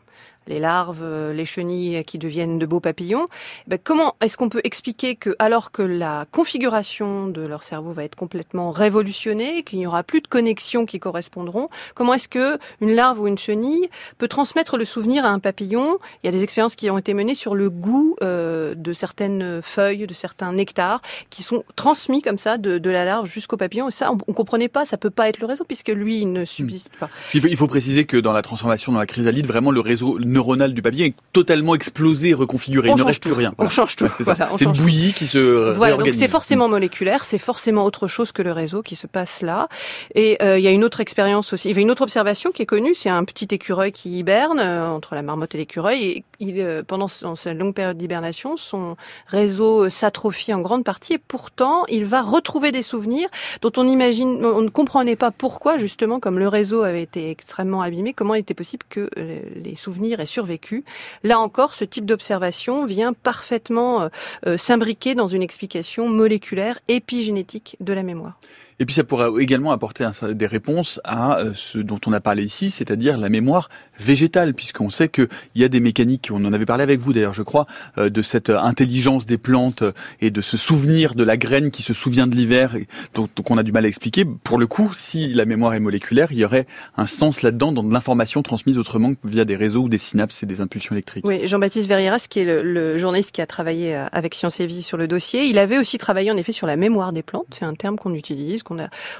les larves, euh, les chenilles qui deviennent de beaux papillons. Ben, comment est-ce qu'on peut expliquer que, alors que la configuration de leur cerveau va être complètement révolutionnée, qu'il n'y aura plus de connexions qui correspondront, comment est-ce que une larve ou une chenille peut transmettre le souvenir à un papillon? Il y a des expériences qui ont été menées sur le goût euh, de certaines feuilles, de certains nectars, qui sont transmis comme ça de, la larve jusqu'au papillon. Et ça, on, ne comprenait pas. Ça peut pas être le réseau puisque lui, il ne subsiste pas. Il faut préciser que dans la transformation, dans la chrysalide, vraiment le réseau neuronal du papillon est totalement explosé, reconfiguré. il ne reste plus rien. On change tout. c'est une bouillie qui se voilà, donc c'est forcément moléculaire, c'est forcément autre chose que le réseau qui se passe là. Et euh, il y a une autre expérience aussi, il y a une autre observation qui est connue, c'est un petit écureuil qui hiberne euh, entre la marmotte et l'écureuil. Et il, euh, pendant sa longue période d'hibernation, son réseau s'atrophie en grande partie et pourtant il va retrouver des souvenirs dont on imagine, on ne comprenait pas pourquoi justement, comme le réseau avait été extrêmement abîmé, comment il était possible que les souvenirs survécu. Là encore, ce type d'observation vient parfaitement s'imbriquer dans une explication moléculaire épigénétique de la mémoire. Et puis ça pourrait également apporter des réponses à euh, ce dont on a parlé ici, c'est-à-dire la mémoire végétale, puisqu'on sait qu'il y a des mécaniques, on en avait parlé avec vous d'ailleurs je crois, euh, de cette intelligence des plantes et de ce souvenir de la graine qui se souvient de l'hiver, donc on a du mal à expliquer. Pour le coup, si la mémoire est moléculaire, il y aurait un sens là-dedans dans de l'information transmise autrement que via des réseaux ou des synapses et des impulsions électriques. Oui, Jean-Baptiste Verrieras, qui est le, journaliste qui a travaillé euh, avec Science et Vie sur le dossier, il avait aussi travaillé en effet sur la mémoire des plantes, c'est un terme qu'on utilise,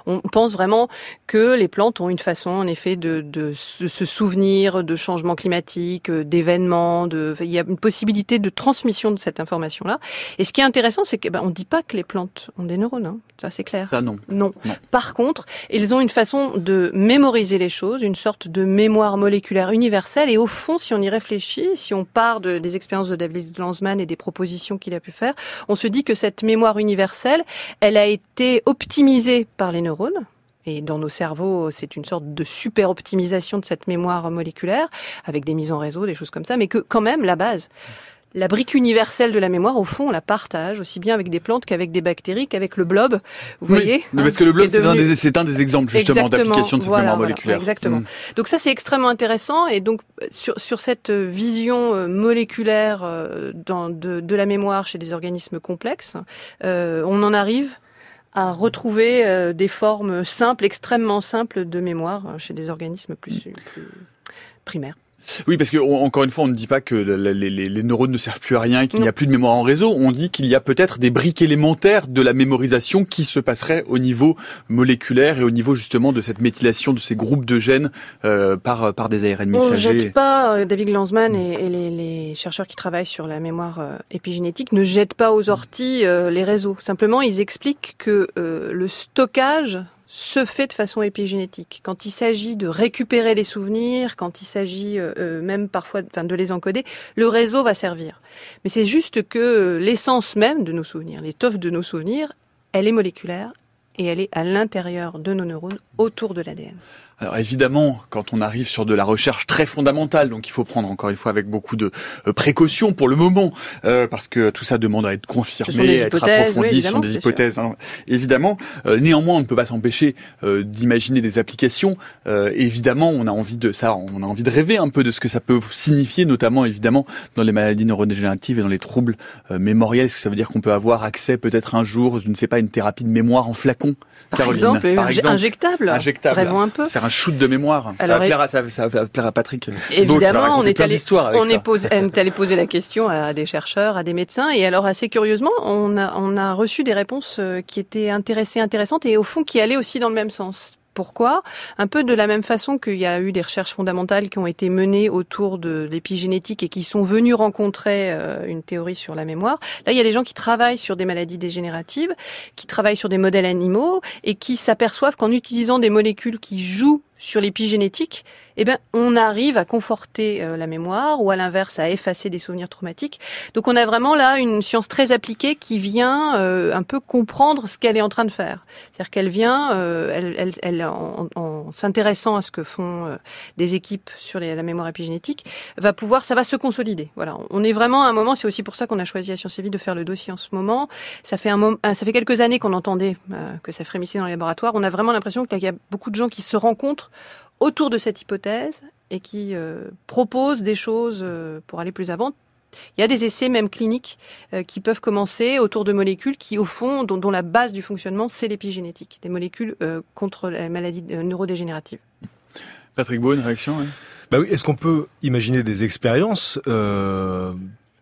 on, pense vraiment que les plantes ont une façon, en effet, de, se souvenir de changements climatiques, euh, d'événements. De, il y a une possibilité de transmission de cette information-là. Et ce qui est intéressant, c'est qu'on ben, ne dit pas que les plantes ont des neurones. Hein. Ça, c'est clair. Ça, non. non. Par contre, ils ont une façon de mémoriser les choses, une sorte de mémoire moléculaire universelle. Et au fond, si on y réfléchit, si on part de, des expériences de David Lanzmann et des propositions qu'il a pu faire, on se dit que cette mémoire universelle, elle a été optimisée par les neurones. Et dans nos cerveaux, c'est une sorte de super optimisation de cette mémoire moléculaire, avec des mises en réseau, des choses comme ça, mais que quand même, la base, la brique universelle de la mémoire, au fond, on la partage aussi bien avec des plantes qu'avec des bactéries, qu'avec le blob. Vous voyez mais Parce que le blob, c'est un, des exemples justement d'application de cette mémoire moléculaire. exactement. Mm. Donc ça, c'est extrêmement intéressant. Et donc sur, sur cette vision euh, moléculaire euh, dans, de, de, la mémoire chez des organismes complexes, euh, on en arrive à retrouver euh, des formes simples, extrêmement simples de mémoire euh, chez des organismes plus, plus primaires. Oui, parce que encore une fois, on ne dit pas que les, neurones ne servent plus à rien, qu'il n'y a plus de mémoire en réseau. On dit qu'il y a peut-être des briques élémentaires de la mémorisation qui se passeraient au niveau moléculaire et au niveau justement de cette méthylation de ces groupes de gènes euh, par par des ARN messagers. On ne jette pas euh, David Lanzmann et, les, chercheurs qui travaillent sur la mémoire euh, épigénétique ne jettent pas aux orties les réseaux. Simplement, ils expliquent que le stockage se fait de façon épigénétique. Quand il s'agit de récupérer les souvenirs, quand il s'agit euh, euh, même parfois enfin, de les encoder, le réseau va servir. Mais c'est juste que l'essence même de nos souvenirs, l'étoffe de nos souvenirs, elle est moléculaire et elle est à l'intérieur de nos neurones, autour de l'ADN. Alors évidemment, quand on arrive sur de la recherche très fondamentale, donc il faut prendre encore une fois avec beaucoup de euh, précautions pour le moment, euh, parce que tout ça demande à être confirmé, à être approfondi, ce sont des hypothèses, hein, évidemment. Euh, néanmoins, on ne peut pas s'empêcher d'imaginer des applications. évidemment, on a envie de ça, on a envie de rêver un peu de ce que ça peut signifier, notamment évidemment dans les maladies neurodégénératives et dans les troubles mémoriels. Est-ce que ça veut dire qu'on peut avoir accès peut-être un jour, je ne sais pas, une thérapie de mémoire en flacon par exemple, par exemple, injectable. Injectable. Rêvons un peu shoot de mémoire. ça, va plaire à, ça, va plaire à Patrick. Évidemment, on est, allé, on, est posé, on est allé poser la question à des chercheurs, à des médecins, et alors assez curieusement, on a, on a reçu des réponses euh, qui étaient intéressées, intéressantes, et au fond qui allaient aussi dans le même sens. Pourquoi Un peu de la même façon qu'il y a eu des recherches fondamentales qui ont été menées autour de l'épigénétique et qui sont venues rencontrer euh, une théorie sur la mémoire. Là, il y a des gens qui travaillent sur des maladies dégénératives, qui travaillent sur des modèles animaux et qui s'aperçoivent qu'en utilisant des molécules qui jouent sur l'épigénétique, eh ben, on arrive à conforter euh, la mémoire ou à l'inverse à effacer des souvenirs traumatiques. Donc on a vraiment là une science très appliquée qui vient euh, un peu comprendre ce qu'elle est en train de faire. C'est-à-dire qu'elle vient, euh, elle, elle, elle, en, en s'intéressant à ce que font des équipes sur les, la mémoire épigénétique, va pouvoir, ça va se consolider. Voilà, on est vraiment à un moment. C'est aussi pour ça qu'on a choisi à Sciences et Vie de faire le dossier en ce moment. Ça fait un moment, ça fait quelques années qu'on entendait que ça frémissait dans les laboratoires. On a vraiment l'impression qu'il y a beaucoup de gens qui se rencontrent autour de cette hypothèse et qui propose des choses pour aller plus avant. Il y a des essais même cliniques qui peuvent commencer autour de molécules qui, au fond, dont, la base du fonctionnement, c'est l'épigénétique, des molécules contre les maladies neurodégénératives. Patrick Beau, une réaction bah oui, Est-ce qu'on peut imaginer des expériences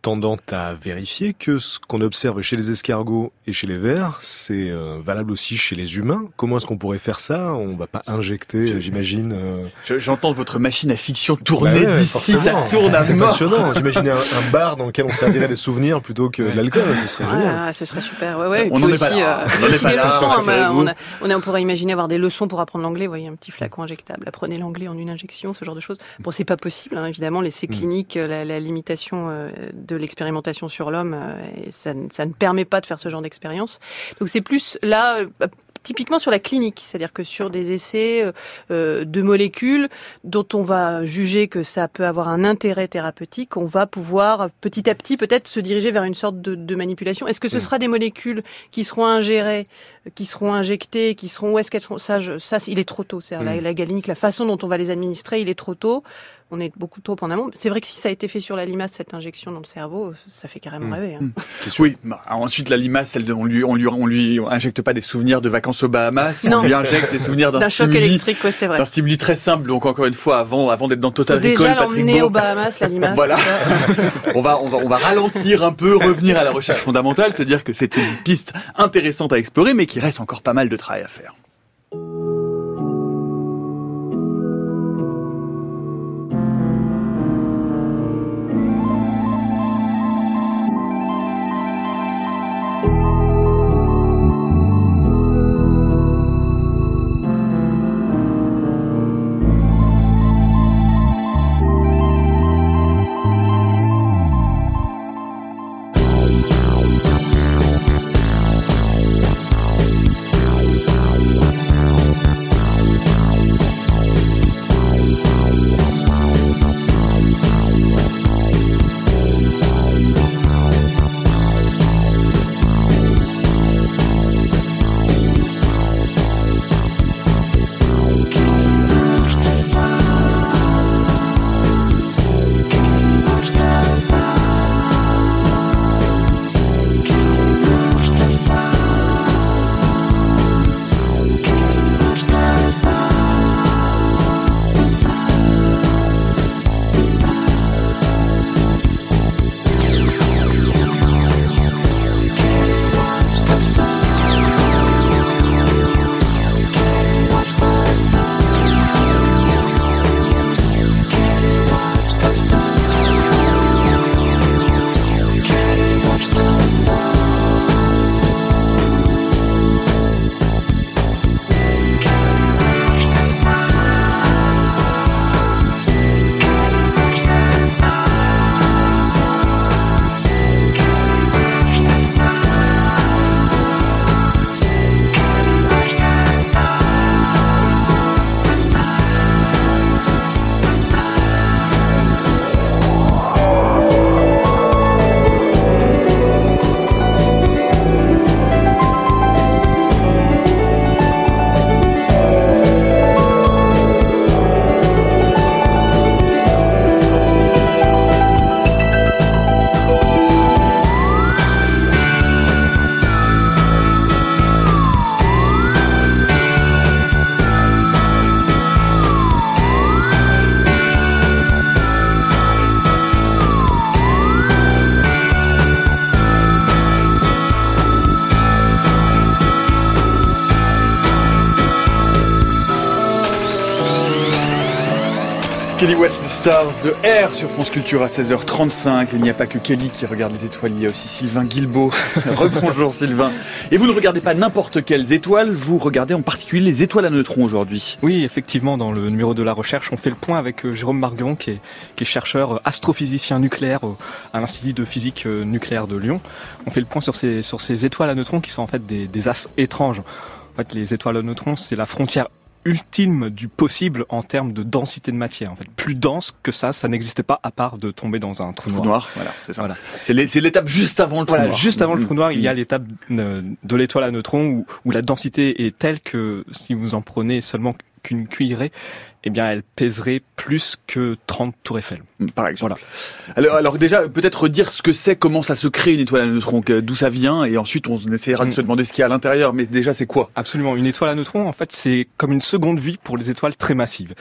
tendant à vérifier que ce qu'on observe chez les escargots et chez les vers, c'est euh, valable aussi chez les humains. Comment est-ce qu'on pourrait faire ça? On va pas injecter, j'imagine. Euh... J'entends votre machine à fiction tourner bah d'ici, ça tourne à C'est passionnant. J'imaginais un, bar dans lequel on servirait des souvenirs plutôt que de l'alcool. Ce serait génial. Ah, ce serait super. Ouais, ouais. On n'en est pas là. Euh, on, pourrait imaginer avoir des leçons pour apprendre l'anglais. Vous voyez, un petit flacon injectable. Apprenez l'anglais en une injection, ce genre de choses. Bon, c'est pas possible, hein, évidemment. L'essai mm. clinique, la, la limitation euh, de l'expérimentation sur l'homme, euh, et ça, ça, ne permet pas de faire ce genre d'expérience. Donc c'est plus là euh, typiquement sur la clinique, c'est-à-dire que sur des essais euh, de molécules dont on va juger que ça peut avoir un intérêt thérapeutique, on va pouvoir petit à petit peut-être se diriger vers une sorte de, de manipulation. Est-ce que ce sera des molécules qui seront ingérées, qui seront injectées, qui seront où est-ce qu'elles seront? Ça, ça, il est trop tôt. C'est la, la galinique, la façon dont on va les administrer, il est trop tôt. On est beaucoup trop en amont. C'est vrai que si ça a été fait sur la limace, cette injection dans le cerveau, ça fait carrément rêver. Hein. Oui. Bah, ensuite, la limace, elle, on lui, on lui, on lui injecte pas des souvenirs de vacances aux Bahamas. On lui injecte des souvenirs d'un stimuli, choc électrique, c'est vrai. D'un stimuli très simple. Donc encore une fois, avant, avant d'être dans Total Recall, déjà l'emmener aux Bahamas, la limace. voilà. on va, on va, on va ralentir un peu, revenir à la recherche fondamentale, se dire que c'est une piste intéressante à explorer, mais qui reste encore pas mal de travail à faire. Stars de R sur France Culture à 16h35. Il n'y a pas que Kelly qui regarde les étoiles, il y a aussi Sylvain Guilbeault. Rebonjour Sylvain. Et vous ne regardez pas n'importe quelles étoiles, vous regardez en particulier les étoiles à neutrons aujourd'hui. Oui, effectivement, dans le numéro de la recherche, on fait le point avec euh, Jérôme Margueron, qui est, chercheur euh, astrophysicien nucléaire à l'Institut de physique euh, nucléaire de Lyon. On fait le point sur ces, sur ces étoiles à neutrons qui sont en fait des, des as étranges. En fait, les étoiles à neutrons, c'est la frontière ultime du possible en termes de densité de matière. En fait, plus dense que ça, ça n'existait pas à part de tomber dans un trou noir. noir voilà, c'est ça. Voilà. C'est l'étape juste avant le trou noir. Juste avant le trou noir, il y a mm. l'étape de l'étoile à neutrons où, où la densité est telle que si vous en prenez seulement qu'une cuillerée, eh bien, elle pèserait plus que 30 tours Eiffel. Mm, par exemple. Alors, alors déjà, peut-être dire ce que c'est, comment ça se crée une étoile à neutrons, d'où ça vient, et ensuite on essaiera de mm. se demander ce qu'il y a à l'intérieur. Mais déjà, c'est quoi? Absolument. Une étoile à neutrons, en fait, c'est comme une seconde vie pour les étoiles très massives.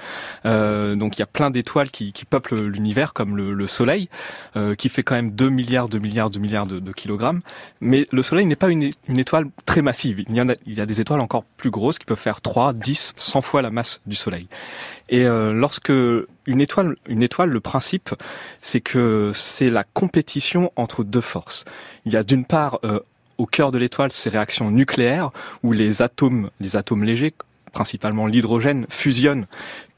Euh, donc, il y a plein d'étoiles qui, qui, peuplent l'univers, comme le, le Soleil, euh, qui fait quand même 2 milliards, 2 milliards, 2 milliards de, de kilogrammes. Mais le Soleil n'est pas une, une, étoile très massive. Il y, en a, il y a des étoiles encore plus grosses qui peuvent faire 3, 10, 100 fois la masse du Soleil. Et euh, lorsque une étoile, une étoile, le principe, c'est que c'est la compétition entre deux forces. Il y a d'une part euh, au cœur de l'étoile ces réactions nucléaires où les atomes, les atomes légers, principalement l'hydrogène, fusionnent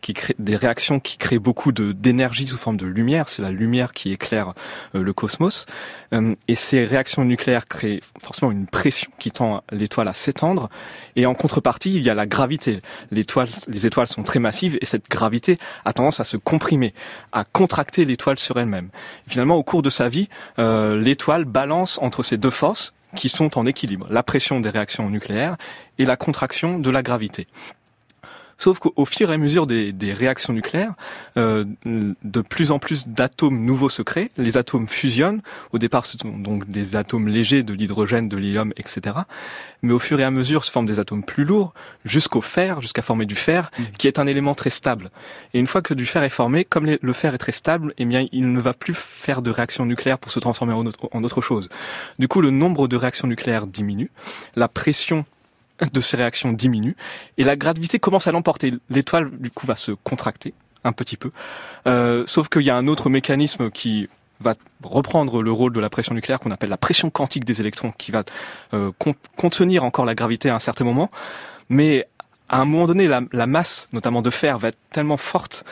qui crée des réactions qui créent beaucoup de d'énergie sous forme de lumière. C'est la lumière qui éclaire euh, le cosmos. Euh, et ces réactions nucléaires créent forcément une pression qui tend l'étoile à s'étendre. Et en contrepartie, il y a la gravité. L'étoile, les étoiles sont très massives et cette gravité a tendance à se comprimer, à contracter l'étoile sur elle-même. Finalement, au cours de sa vie, euh, l'étoile balance entre ces deux forces qui sont en équilibre, la pression des réactions nucléaires et la contraction de la gravité. Sauf qu'au fur et à mesure des, des réactions nucléaires, euh, de plus en plus d'atomes nouveaux se créent. Les atomes fusionnent. Au départ, ce sont donc des atomes légers, de l'hydrogène, de l'hélium, etc. Mais au fur et à mesure, se forment des atomes plus lourds, jusqu'au fer, jusqu'à former du fer, mmh. qui est un élément très stable. Et une fois que du fer est formé, comme le fer est très stable, eh bien, il ne va plus faire de réactions nucléaires pour se transformer en autre, en autre chose. Du coup, le nombre de réactions nucléaires diminue, la pression de ces réactions diminue et la gravité commence à l'emporter. L'étoile du coup va se contracter un petit peu, euh, sauf qu'il y a un autre mécanisme qui va reprendre le rôle de la pression nucléaire qu'on appelle la pression quantique des électrons, qui va euh, contenir encore la gravité à un certain moment, mais à un moment donné, la, la masse, notamment de fer, va être tellement forte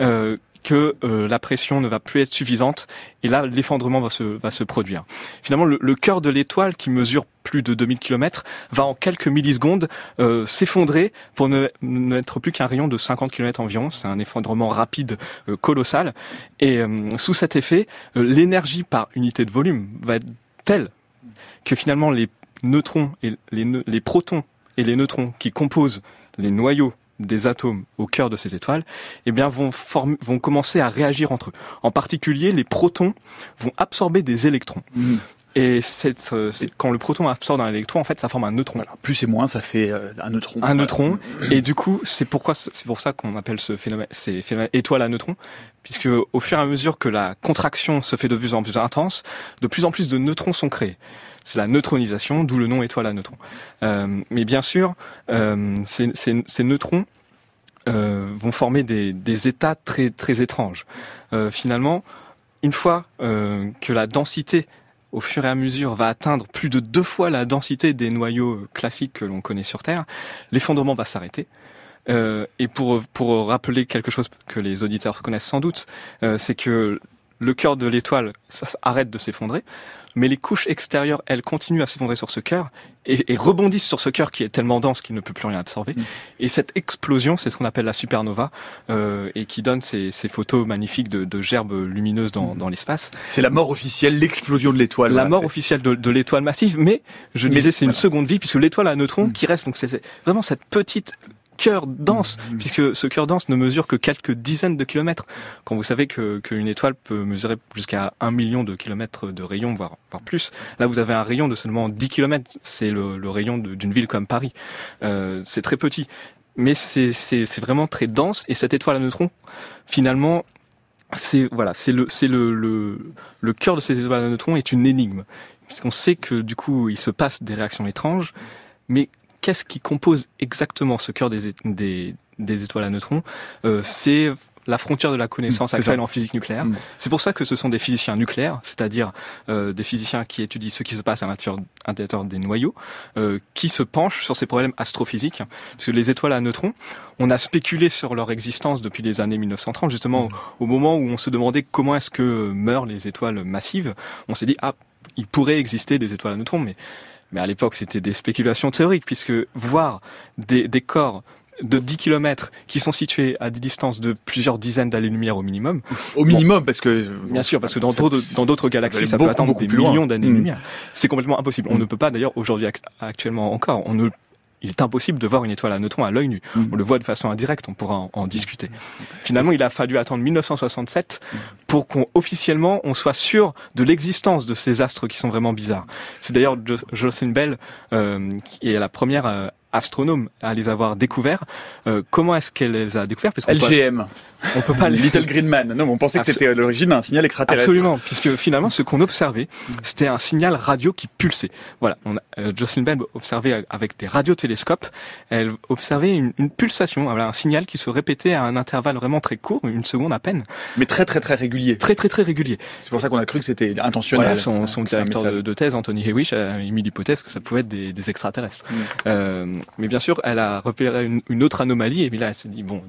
euh, que euh, la pression ne va plus être suffisante et là l'effondrement va se, va se produire. Finalement, le, cœur de l'étoile qui mesure plus de 2000 km va en quelques millisecondes euh, s'effondrer pour ne n'être plus qu'un rayon de 50 km environ. C'est un effondrement rapide, euh, colossal. Et sous cet effet, l'énergie par unité de volume va être telle que finalement les neutrons et les, les protons et les neutrons qui composent les noyaux des atomes au cœur de ces étoiles, eh bien vont, vont commencer à réagir entre eux. En particulier, les protons vont absorber des électrons. Mmh. Et c'est, euh, quand le proton absorbe un électron, en fait, ça forme un neutron. Voilà, plus et moins, ça fait euh, un neutron. Un neutron. Et du coup, c'est pourquoi, c'est pour ça qu'on appelle ce phénomène, ces phénomènes étoiles à neutrons, puisque au fur et à mesure que la contraction se fait de plus en plus intense, de plus en plus de neutrons sont créés. C'est la neutronisation, d'où le nom étoile à neutrons. Euh, mais bien sûr, euh, ces, neutrons euh, vont former des, états très très étranges. Finalement, une fois que la densité au fur et à mesure, va atteindre plus de deux fois la densité des noyaux classiques que l'on connaît sur Terre, l'effondrement va s'arrêter. Et pour, pour rappeler quelque chose que les auditeurs connaissent sans doute, c'est que le cœur de l'étoile arrête de s'effondrer, mais les couches extérieures, elles, continuent à s'effondrer sur ce cœur et, et, rebondissent sur ce cœur qui est tellement dense qu'il ne peut plus rien absorber. Mm. Et cette explosion, c'est ce qu'on appelle la supernova euh, et qui donne ces, ces photos magnifiques de, de, gerbes lumineuses dans, mm. dans l'espace. C'est la mort officielle, l'explosion de l'étoile. La voilà, mort officielle de, de l'étoile massive, mais je mais, disais c'est voilà. une seconde vie puisque l'étoile à neutrons mm. qui reste donc c'est vraiment cette petite cœur dense, mmh. puisque ce cœur dense ne mesure que quelques dizaines de kilomètres. Quand vous savez que qu'une étoile peut mesurer jusqu'à un million de kilomètres de rayon, voire, voire plus, là vous avez un rayon de seulement 10 kilomètres. C'est le, le, rayon d'une ville comme Paris. Euh, c'est très petit, mais c'est vraiment très dense. Et cette étoile à neutrons, finalement, c'est voilà, c'est le c'est le, le le cœur de ces étoiles à neutrons est une énigme, puisqu'on sait que du coup il se passe des réactions étranges, mais qu'est-ce qui compose exactement ce cœur des, des, des étoiles à neutrons euh, C'est la frontière de la connaissance mmh, actuelle en physique nucléaire. Mmh. C'est pour ça que ce sont des physiciens nucléaires, c'est-à-dire euh, des physiciens qui étudient ce qui se passe à l'intérieur des noyaux, euh, qui se penchent sur ces problèmes astrophysiques. Parce que les étoiles à neutrons, on a spéculé sur leur existence depuis les années 1930, justement mmh. au, au, moment où on se demandait comment est-ce que meurent les étoiles massives. On s'est dit, ah, il pourrait exister des étoiles à neutrons, mais mais à l'époque c'était des spéculations théoriques, puisque voir des, des corps de 10 km qui sont situés à des distances de plusieurs dizaines d'années-lumière au minimum. Au minimum, bon, parce que... Bien sûr, parce que dans d'autres, dans d'autres galaxies, ça peut attendre des millions d'années-lumière. Mmh. C'est complètement impossible. Mmh. On ne peut pas, d'ailleurs, aujourd'hui, actuellement encore, on ne il est impossible de voir une étoile à neutrons à l'œil nu. Mm. On le voit de façon indirecte, on pourra en, discuter. Finalement, il a fallu attendre 1967 pour qu'on officiellement on soit sûr de l'existence de ces astres qui sont vraiment bizarres. C'est d'ailleurs Jocelyn Bell euh, qui est la première euh, astronome à les avoir découverts. Euh, comment est-ce qu'elle les a découverts? Parce LGM. on peut pas Little Green Man. Non, on pensait que c'était à l'origine un signal extraterrestre. Absolument, puisque finalement, ce qu'on observait, c'était un signal radio qui pulsait. Voilà, on a, euh, Jocelyn Bell observait avec des radiotélescopes, elle observait une, une pulsation, voilà, un signal qui se répétait à un intervalle vraiment très court, une seconde à peine. Mais très très très régulier. Très très très régulier. C'est pour ça qu'on a cru que c'était intentionnel. Voilà, son, son directeur de, thèse, Anthony Hewish, a émis l'hypothèse que ça pouvait être des, des extraterrestres. Mm. Euh, mais bien sûr, elle a repéré une, autre anomalie, et puis là, elle s'est dit, bon,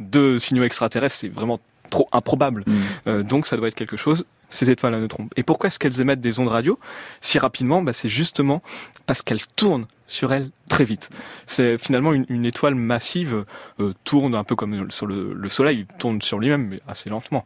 deux signaux extraterrestres, c'est vraiment trop improbable. Mm. Euh, donc ça doit être quelque chose, ces étoiles à neutrons. Et pourquoi est-ce qu'elles émettent des ondes radio si rapidement? Bah, C'est justement parce qu'elles tournent sur elles très vite. C'est finalement une, étoile massive euh, tourne un peu comme sur le, Soleil, tourne sur lui-même, mais assez lentement.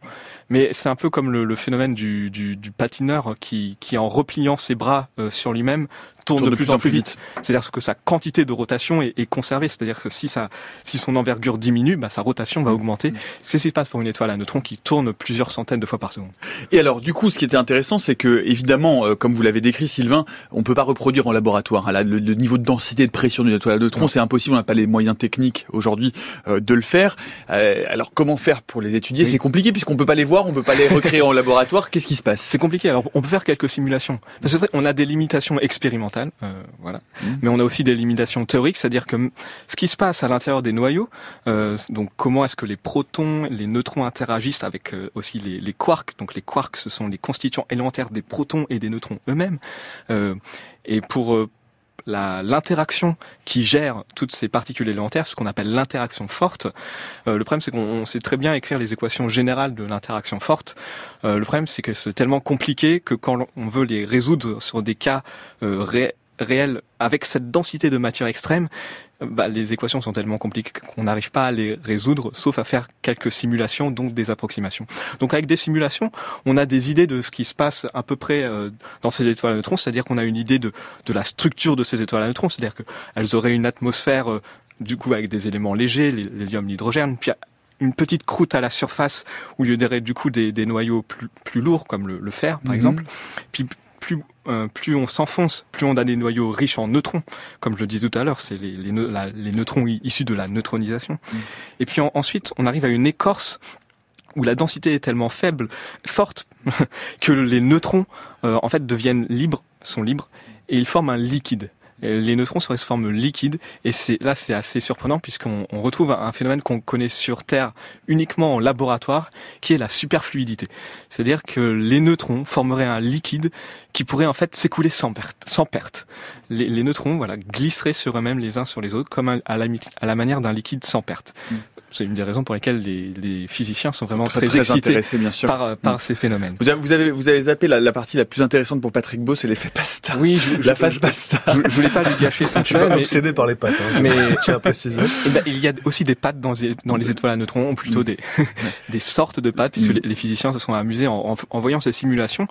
Mais c'est un peu comme le, phénomène du, du, patineur qui, qui, en repliant ses bras euh, sur lui-même, tourne, de, plus, en plus vite. C'est-à-dire que sa quantité de rotation est, est conservée. C'est-à-dire que si, ça, si son envergure diminue, bah, sa rotation va mmh. augmenter. Mmh. C'est ce qui se passe pour une étoile à neutrons qui tourne plusieurs centaines de fois par seconde. Et alors, du coup, ce qui était intéressant, c'est que, évidemment, euh, comme vous l'avez décrit, Sylvain, on peut pas reproduire en laboratoire. Hein, le, niveau de densité de pression d'une étoile à neutrons, c'est impossible. On n'a pas les moyens techniques aujourd'hui euh, de le faire. Euh, alors, comment faire pour les étudier? C'est compliqué puisqu'on peut pas les voir, on peut pas les recréer en laboratoire. Qu'est-ce qui se passe? C'est compliqué. Alors, on peut faire quelques simulations. Parce que on a des limitations expérimentales, voilà. Mmh. Mais on a aussi des limitations théoriques, c'est-à-dire que ce qui se passe à l'intérieur des noyaux, donc comment est-ce que les protons, les neutrons interagissent avec aussi les, les quarks? Donc les quarks, ce sont les constituants élémentaires des protons et des neutrons eux-mêmes. Euh, et pour euh, l'interaction qui gère toutes ces particules élémentaires, ce qu'on appelle l'interaction forte. Euh, le problème, c'est qu'on sait très bien écrire les équations générales de l'interaction forte. Euh, le problème, c'est que c'est tellement compliqué que quand on veut les résoudre sur des cas euh, réels avec cette densité de matière extrême, bah, les équations sont tellement compliquées qu'on n'arrive pas à les résoudre, sauf à faire quelques simulations, donc des approximations. Donc avec des simulations, on a des idées de ce qui se passe à peu près euh, dans ces étoiles à neutrons, c'est-à-dire qu'on a une idée de, de la structure de ces étoiles à neutrons, c'est-à-dire qu'elles auraient une atmosphère euh, du coup avec des éléments légers, l'hélium, l'hydrogène, puis une petite croûte à la surface où il y aurait du coup des, des noyaux plus, plus lourds comme le, le fer par mhm. exemple, puis plus, euh, plus on s'enfonce, plus on a des noyaux riches en neutrons, comme je le disais tout à l'heure, c'est les, les, les, neutrons issus de la neutronisation. Mm. Et puis ensuite, on arrive à une écorce où la densité est tellement faible, forte, que les neutrons euh, en fait deviennent libres, sont libres, et ils forment un liquide. Les neutrons seraient sous forme liquide et c'est là c'est assez surprenant puisqu'on retrouve un phénomène qu'on connaît sur Terre uniquement en laboratoire qui est la superfluidité. C'est-à-dire que les neutrons formeraient un liquide qui pourrait en fait s'écouler sans perte. Sans perte. Les, les, neutrons voilà glisseraient sur eux-mêmes les uns sur les autres comme à, la, à la manière d'un liquide sans perte. Mm. C'est une des raisons pour lesquelles les, les physiciens sont vraiment très, très, intéressés bien sûr. par, par mm. ces phénomènes. Vous avez, vous avez, vous avez zappé la, la partie la plus intéressante pour Patrick Beau, c'est l'effet pasta. Oui, je, la phase pasta. Je, je, voulais pas lui gâcher ça. Je suis pas obsédé par les pattes. Hein, mais tiens à préciser. Eh ben, il y a aussi des pattes dans les, dans les étoiles à neutrons, ou plutôt mm. des, des sortes de pattes, puisque les, les, physiciens se sont amusés en, en, voyant ces simulations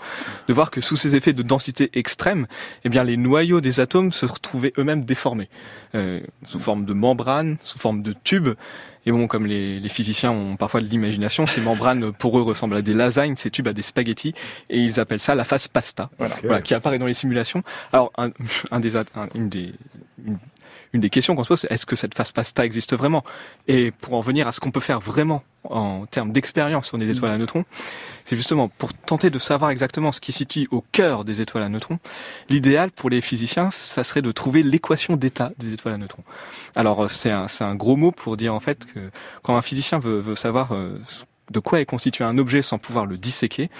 de voir que sous ces effets de densité extrême, eh bien les noyaux des atomes se retrouvaient eux-mêmes déformés, euh, sous forme de membranes, sous forme de tubes. Et bon, comme les, les physiciens ont parfois de l'imagination, ces membranes pour eux ressemblent à des lasagnes, ces tubes à des spaghettis, et ils appellent ça la phase pasta, voilà, voilà qui apparaît dans les simulations. Alors, un, un des, un, une des, une, une des questions qu'on se pose, c'est est-ce que cette phase pasta existe vraiment? Et pour en venir à ce qu'on peut faire vraiment en termes d'expérience sur des étoiles à neutrons, c'est justement pour tenter de savoir exactement ce qui se situe au cœur des étoiles à neutrons. L'idéal pour les physiciens, ça serait de trouver l'équation d'état des étoiles à neutrons. Alors euh, c'est un, un, gros mot pour dire en fait que quand un physicien veut, veut savoir euh, de quoi est constitué un objet sans pouvoir le disséquer,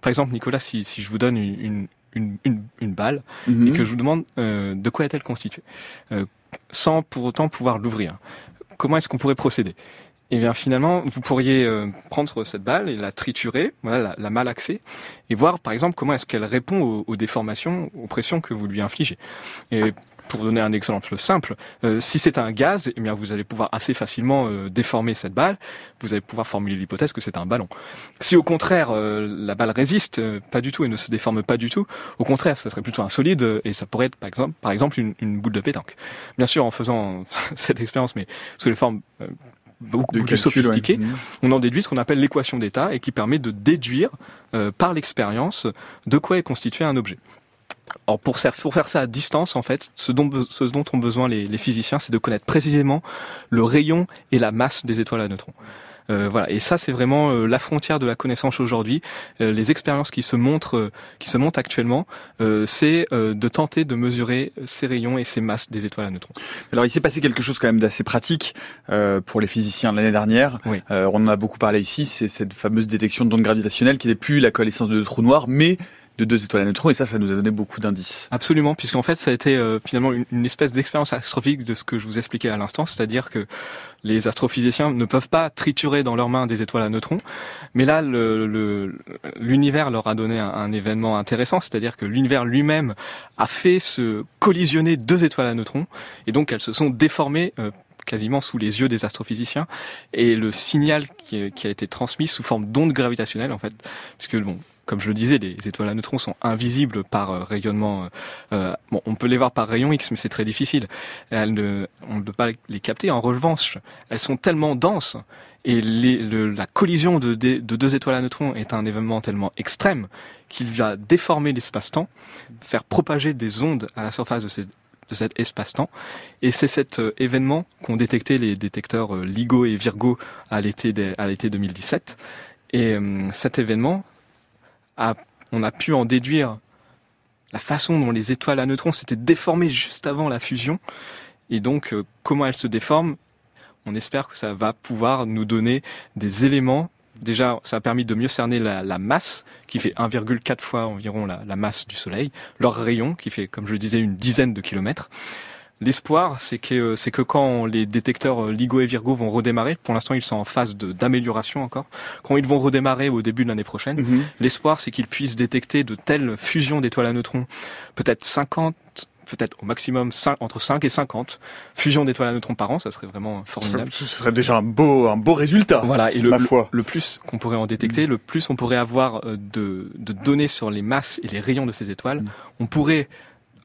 par exemple Nicolas, si, si je vous donne une, une, une, une balle mm-hmm. et que je vous demande euh, de quoi est-elle constituée, euh, sans pour autant pouvoir l'ouvrir. Comment est-ce qu'on pourrait procéder? Eh bien finalement, vous pourriez euh, prendre cette balle et la triturer, la, malaxer, et voir par exemple comment est-ce qu'elle répond aux, déformations, aux pressions que vous lui infligez. Pour donner un exemple simple, euh, si c'est un gaz, eh bien vous allez pouvoir assez facilement euh, déformer cette balle. Vous allez pouvoir formuler l'hypothèse que c'est un ballon. Si au contraire euh, la balle résiste pas du tout et ne se déforme pas du tout, au contraire, ça serait plutôt un solide et ça pourrait être par exemple, par exemple une, une boule de pétanque. Bien sûr, en faisant cette expérience, mais sous les formes beaucoup plus sophistiquées, mmh. on en déduit ce qu'on appelle l'équation d'état et qui permet de déduire par l'expérience de quoi est constitué un objet. Alors pour, pour, faire ça à distance, en fait, ce dont, ce dont ont besoin les, les physiciens, c'est de connaître précisément le rayon et la masse des étoiles à neutrons. Euh, voilà, et ça c'est vraiment euh, la frontière de la connaissance aujourd'hui. Euh, les expériences qui se montrent, euh, qui se montrent actuellement, c'est de tenter de mesurer ces rayons et ces masses des étoiles à neutrons. Alors il s'est passé quelque chose quand même d'assez pratique pour les physiciens l'année dernière. Oui. on en a beaucoup parlé ici, c'est cette fameuse détection d'ondes gravitationnelles qui n'est plus la connaissance de trous noirs, mais de deux étoiles à neutrons et ça, ça nous a donné beaucoup d'indices. Absolument, puisqu'en fait, ça a été euh, finalement une, espèce d'expérience astrophysique de ce que je vous expliquais à l'instant, c'est-à-dire que les astrophysiciens ne peuvent pas triturer dans leurs mains des étoiles à neutrons, mais là, l'univers leur a donné un, événement intéressant, c'est-à-dire que l'univers lui-même a fait se collisionner deux étoiles à neutrons, et donc elles se sont déformées. Euh, quasiment sous les yeux des astrophysiciens et le signal qui, qui a été transmis sous forme d'ondes gravitationnelles en fait puisque bon comme je le disais, les étoiles à neutrons sont invisibles par euh, rayonnement. Euh, euh, bon, on peut les voir par rayon X, mais c'est très difficile. On ne peut pas les capter. En revanche, elles sont tellement denses et la collision de, de, deux étoiles à neutrons est un événement tellement extrême qu'il va déformer l'espace-temps, faire propager des ondes à la surface de, cet espace-temps. Et c'est cet événement qu'ont détecté les détecteurs LIGO et Virgo à l'été 2017. Et cet événement, on a pu en déduire la façon dont les étoiles à neutrons s'étaient déformées juste avant la fusion. Et donc, euh, comment elles se déforment, on espère que ça va pouvoir nous donner des éléments. Déjà, ça a permis de mieux cerner la, masse, qui fait 1,4 fois environ la, la, masse du Soleil, leur rayon, qui fait, comme je le disais, une dizaine de kilomètres, L'espoir, c'est que c'est que quand les détecteurs euh, LIGO et Virgo vont redémarrer, pour l'instant ils sont en phase d'amélioration encore, quand ils vont redémarrer au début de l'année prochaine, mhm. l'espoir c'est qu'ils puissent détecter de telles fusions d'étoiles à neutrons, peut-être 50 peut-être au maximum 5, entre 5 et 50 fusions d'étoiles à neutrons par an, ça serait vraiment formidable. Ce serait déjà un beau, un beau résultat. Voilà, et le, le, le, plus qu'on pourrait en détecter, le plus on pourrait avoir euh, de, de données sur les masses et les rayons de ces étoiles, mm. on pourrait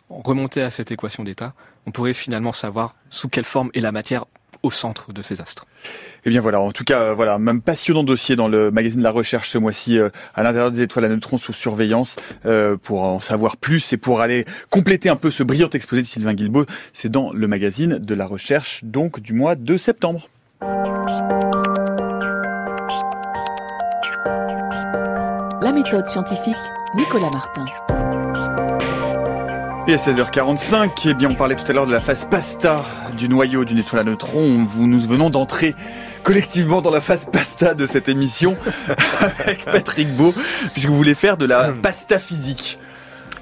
remonter à cette équation d'état, on pourrait finalement savoir sous quelle forme est la matière au centre de ces astres. Eh bien voilà, en tout cas, voilà, même passionnant dossier dans le magazine de la recherche ce mois-ci euh, à l'intérieur des étoiles à neutrons sous surveillance euh, pour en savoir plus et pour aller compléter un peu ce brillant exposé de Sylvain Guilbault. C'est dans le magazine de la recherche donc du mois de septembre. La méthode scientifique, Nicolas Martin. Et à 16h45, eh bien, on parlait tout à l'heure de la phase pasta du noyau d'une étoile à neutrons. Nous venons d'entrer collectivement dans la phase pasta de cette émission avec Patrick Beau, puisque vous voulez faire de la pasta physique.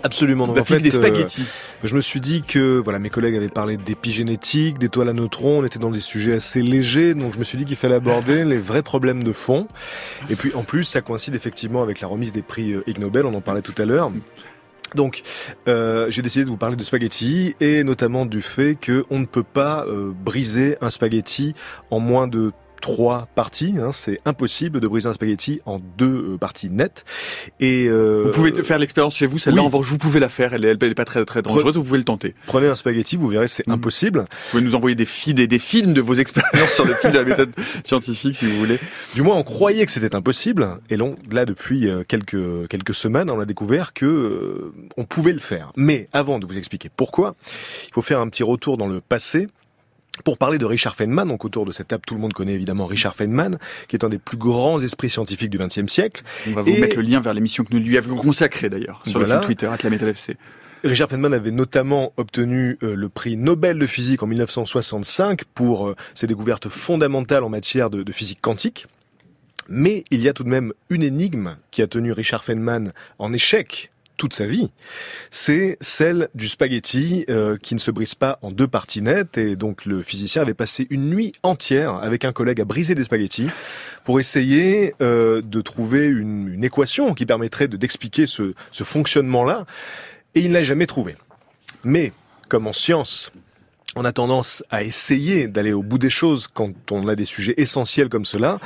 Absolument. Donc, en fait, des euh, spaghettis. je me suis dit que voilà, mes collègues avaient parlé d'épigénétique, d'étoiles à neutrons, on était dans des sujets assez légers, donc je me suis dit qu'il fallait aborder les vrais problèmes de fond. Et puis en plus, ça coïncide effectivement avec la remise des prix euh, Ig Nobel, on en parlait tout à l'heure. Donc, euh, j'ai décidé de vous parler de spaghetti et notamment du fait qu'on ne peut pas euh, briser un spaghetti en moins de trois parties. Hein, c'est impossible de briser un spaghetti en deux euh, parties nettes. Et euh, vous pouvez faire l'expérience chez vous. Celle-là, en revanche, vous pouvez la faire. Elle est, elle est pas très très dangereuse. Vous pouvez le tenter. Prenez un spaghetti, vous verrez, c'est mhm. impossible. Vous pouvez nous envoyer des, des, des films de vos expériences sur le fil de la méthode scientifique, si vous voulez. Du moins, on croyait que c'était impossible. Et là, là, depuis euh, quelques quelques semaines, on a découvert que on pouvait le faire. Mais avant de vous expliquer pourquoi, il faut faire un petit retour dans le passé pour parler de Richard Feynman, donc autour de cette table, tout le monde connaît évidemment Richard Feynman, qui est un des plus grands esprits scientifiques du XXe siècle. On va vous mettre le lien vers l'émission que nous lui avions consacrée d'ailleurs, sur le fil Twitter, à la méthode FC. Richard Feynman avait notamment obtenu euh, le prix Nobel de physique en 1965 pour euh, ses découvertes fondamentales en matière de, de physique quantique. Mais il y a tout de même une énigme qui a tenu Richard Feynman en échec toute sa vie, c'est celle du spaghetti euh, qui ne se brise pas en deux parties nettes. Et donc le physicien avait passé une nuit entière avec un collègue à briser des spaghettis pour essayer euh, de trouver une, une, équation qui permettrait de d'expliquer ce, ce fonctionnement-là. Et il ne l'a jamais trouvé. Mais comme en science, on a tendance à essayer d'aller au bout des choses quand on a des sujets essentiels comme cela.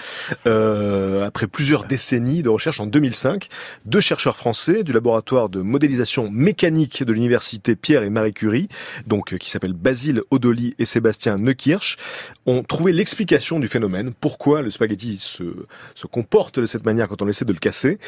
Euh, après plusieurs décennies de recherche en 2005, deux chercheurs français du laboratoire de modélisation mécanique de l'université Pierre et Marie Curie, donc euh, qui s'appellent Basile Odoli et Sébastien Neukirch, ont trouvé l'explication du phénomène. Pourquoi le spaghetti se, se comporte de cette manière quand on essaie de le casser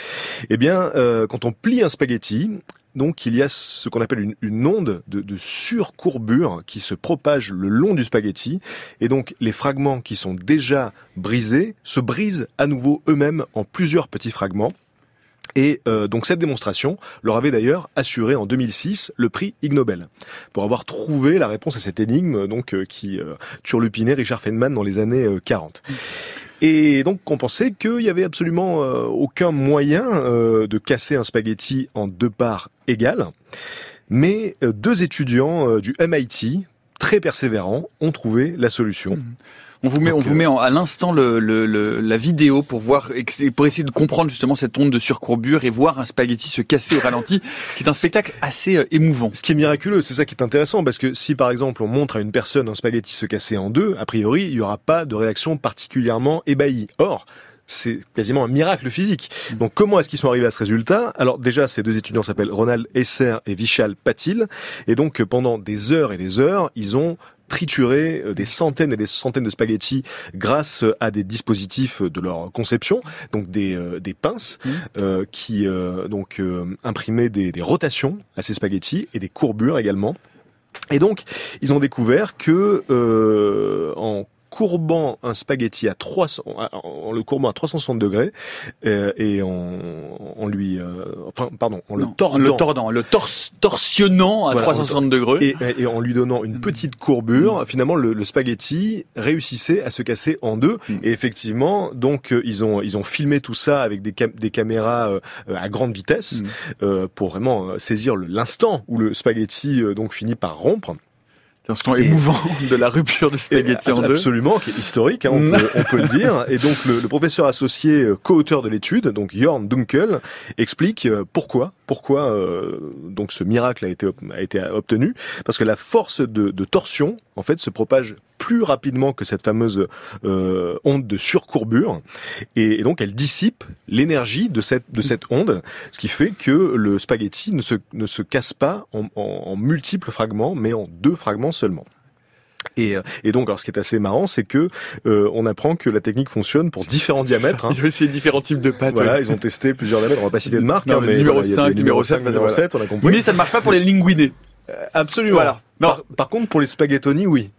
Eh bien, euh, quand on plie un spaghetti, donc il y a ce qu'on appelle une, onde de, de, surcourbure qui se propage le long du spaghetti et donc les fragments qui sont déjà brisés se brisent à nouveau eux-mêmes en plusieurs petits fragments. Et euh, donc cette démonstration leur avait d'ailleurs assuré en 2006 le prix Ig Nobel pour avoir trouvé la réponse à cette énigme donc euh, qui euh, turlupinait Richard Feynman dans les années 40. Et donc on pensait qu'il y avait absolument euh, aucun moyen euh, de casser un spaghetti en deux parts égales. Mais euh, deux étudiants du MIT, très persévérants, ont trouvé la solution. Mmh. On vous met, on vous met à l'instant le, la vidéo pour voir, pour essayer de comprendre justement cette onde de surcourbure et voir un spaghetti se casser au ralenti, ce qui est un spectacle assez euh, émouvant. Ce qui est miraculeux, c'est ça qui est intéressant, parce que si par exemple on montre à une personne un spaghetti se casser en deux, a priori il n'y aura pas de réaction particulièrement ébahie. Or, c'est quasiment un miracle physique. Donc comment est-ce qu'ils sont arrivés à ce résultat? Alors déjà, ces deux étudiants s'appellent Ronald Esser et Vishal Patil, et donc pendant des heures et des heures, ils ont triturer euh, des centaines et des centaines de spaghettis grâce à des dispositifs de leur conception, donc des, euh, des pinces mmh. euh, qui donc imprimaient des, des rotations à ces spaghettis et des courbures également. Et donc, ils ont découvert que euh, en courbant un spaghetti à 300, en le courbant à 360 degrés euh, et en, en lui, euh, enfin pardon, en le tordant, le tordant, le torsionnant à 360 degrés et, et, en lui donnant une petite courbure, mm. finalement le, le, spaghetti réussissait à se casser en deux. Mm. Et effectivement, donc euh, ils ont ils ont filmé tout ça avec des, des caméras à grande vitesse mm. pour vraiment saisir l'instant où le spaghetti donc finit par rompre. C'est un instant émouvant de la rupture du spaghetti en deux. Absolument, qui est historique, hein, on, peut, on, peut, le dire. Et donc le, le professeur associé, euh, co-auteur de l'étude, donc Jorn Dunkel, explique euh, pourquoi pourquoi euh, donc ce miracle a été a été obtenu Parce que la force de, torsion, en fait, se propage plus rapidement que cette fameuse euh, onde de surcourbure, et, donc elle dissipe l'énergie de cette de cette onde, ce qui fait que le spaghetti ne se ne se casse pas en multiples fragments, mais en deux fragments seulement. Et, euh, et, donc, alors, ce qui est assez marrant, c'est que euh, on apprend que la technique fonctionne pour différents diamètres. Hein. Ils ont essayé différents types de pâtes. Voilà, ils ont testé plusieurs diamètres. On va pas citer de marque, hein, mais numéro 5, numéro 7, numéro 7, on a compris. Mais ça ne marche pas pour les linguinés. Euh, absolument. Voilà. Par, par, contre, pour les spaghettoni, oui.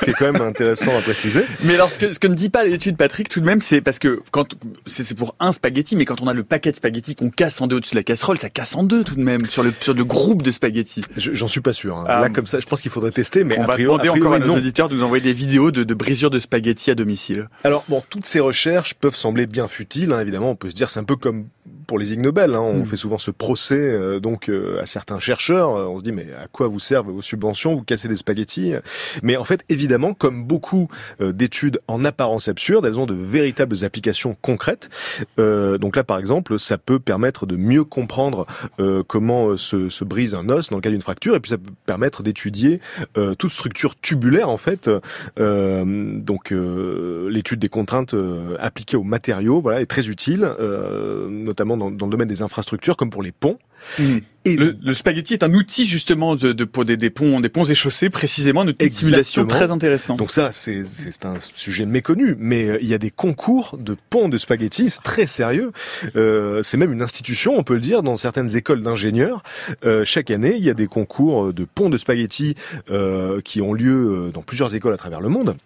c'est quand même intéressant à préciser. Mais alors, ce que, ce que ne dit pas l'étude Patrick, tout de même, c'est parce que quand c'est pour un spaghetti, mais quand on a le paquet de spaghettis qu'on casse en deux au-dessus de la casserole, ça casse en deux tout de même sur le sur le groupe de spaghettis. J'en suis pas sûr. Hein. Là, ah. comme ça, je pense qu'il faudrait tester. Mais on va demander encore à nos auditeurs de nous envoyer des vidéos de, de brisures de spaghettis à domicile. Alors bon, toutes ces recherches peuvent sembler bien futiles. Hein, évidemment, on peut se dire c'est un peu comme pour les Ig Nobel. Hein. On mm. fait souvent ce procès euh, donc euh, à certains chercheurs. On se dit mais à quoi vous servent vos subventions Vous cassez des spaghettis Mais en fait, évidemment, comme beaucoup euh, d'études en apparence absurdes, elles ont de véritables applications concrètes. Euh, donc là, par exemple, ça peut permettre de mieux comprendre euh, comment se, se, brise un os dans le cas d'une fracture, et puis ça peut permettre d'étudier toute structure tubulaire en fait. donc l'étude des contraintes appliquées aux matériaux, voilà, est très utile, notamment dans le domaine des infrastructures, comme pour les ponts. Mmh. Et le, spaghetti est un outil justement de, de pour des, des, ponts, des ponts et chaussées, précisément une de simulation très intéressant. Donc ça, c'est un sujet méconnu, mais euh, il y a des concours de ponts de spaghetti, c'est très sérieux. Euh, c'est même une institution, on peut le dire, dans certaines écoles d'ingénieurs. Euh, chaque année, il y a des concours de ponts de spaghetti euh, qui ont lieu dans plusieurs écoles à travers le monde.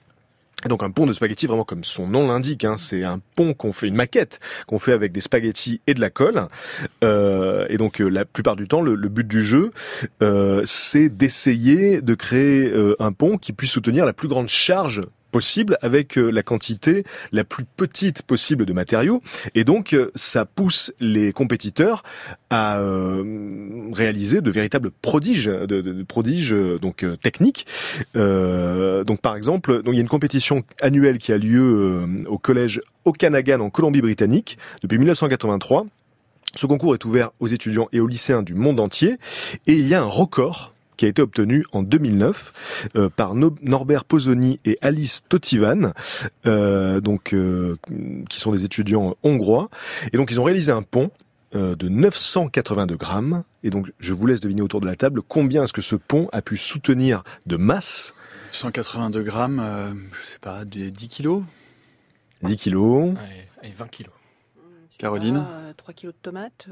Donc un pont de spaghetti, vraiment comme son nom l'indique, hein, c'est un pont qu'on fait, une maquette qu'on fait avec des spaghettis et de la colle. Euh, et donc euh, la plupart du temps, le, but du jeu, euh, c'est d'essayer de créer un pont qui puisse soutenir la plus grande charge possible avec euh, la quantité la plus petite possible de matériaux. Et donc euh, ça pousse les compétiteurs à euh, réaliser de véritables prodiges de, prodiges donc techniques. Donc par exemple donc il y a une compétition annuelle qui a lieu au collège Okanagan en Colombie-Britannique depuis 1983 ce concours est ouvert aux étudiants et aux lycéens du monde entier. Et il y a un record qui a été obtenu en 2009 par Norbert Pozzoni et Alice Totivan, donc qui sont des étudiants hongrois. Et donc ils ont réalisé un pont de 982 grammes. Et donc, je vous laisse deviner autour de la table combien est-ce que ce pont a pu soutenir de masse 182 grammes, je sais pas, 10 kilos? 10 kilos. et 20 kilos. Caroline 3 kilos de tomates.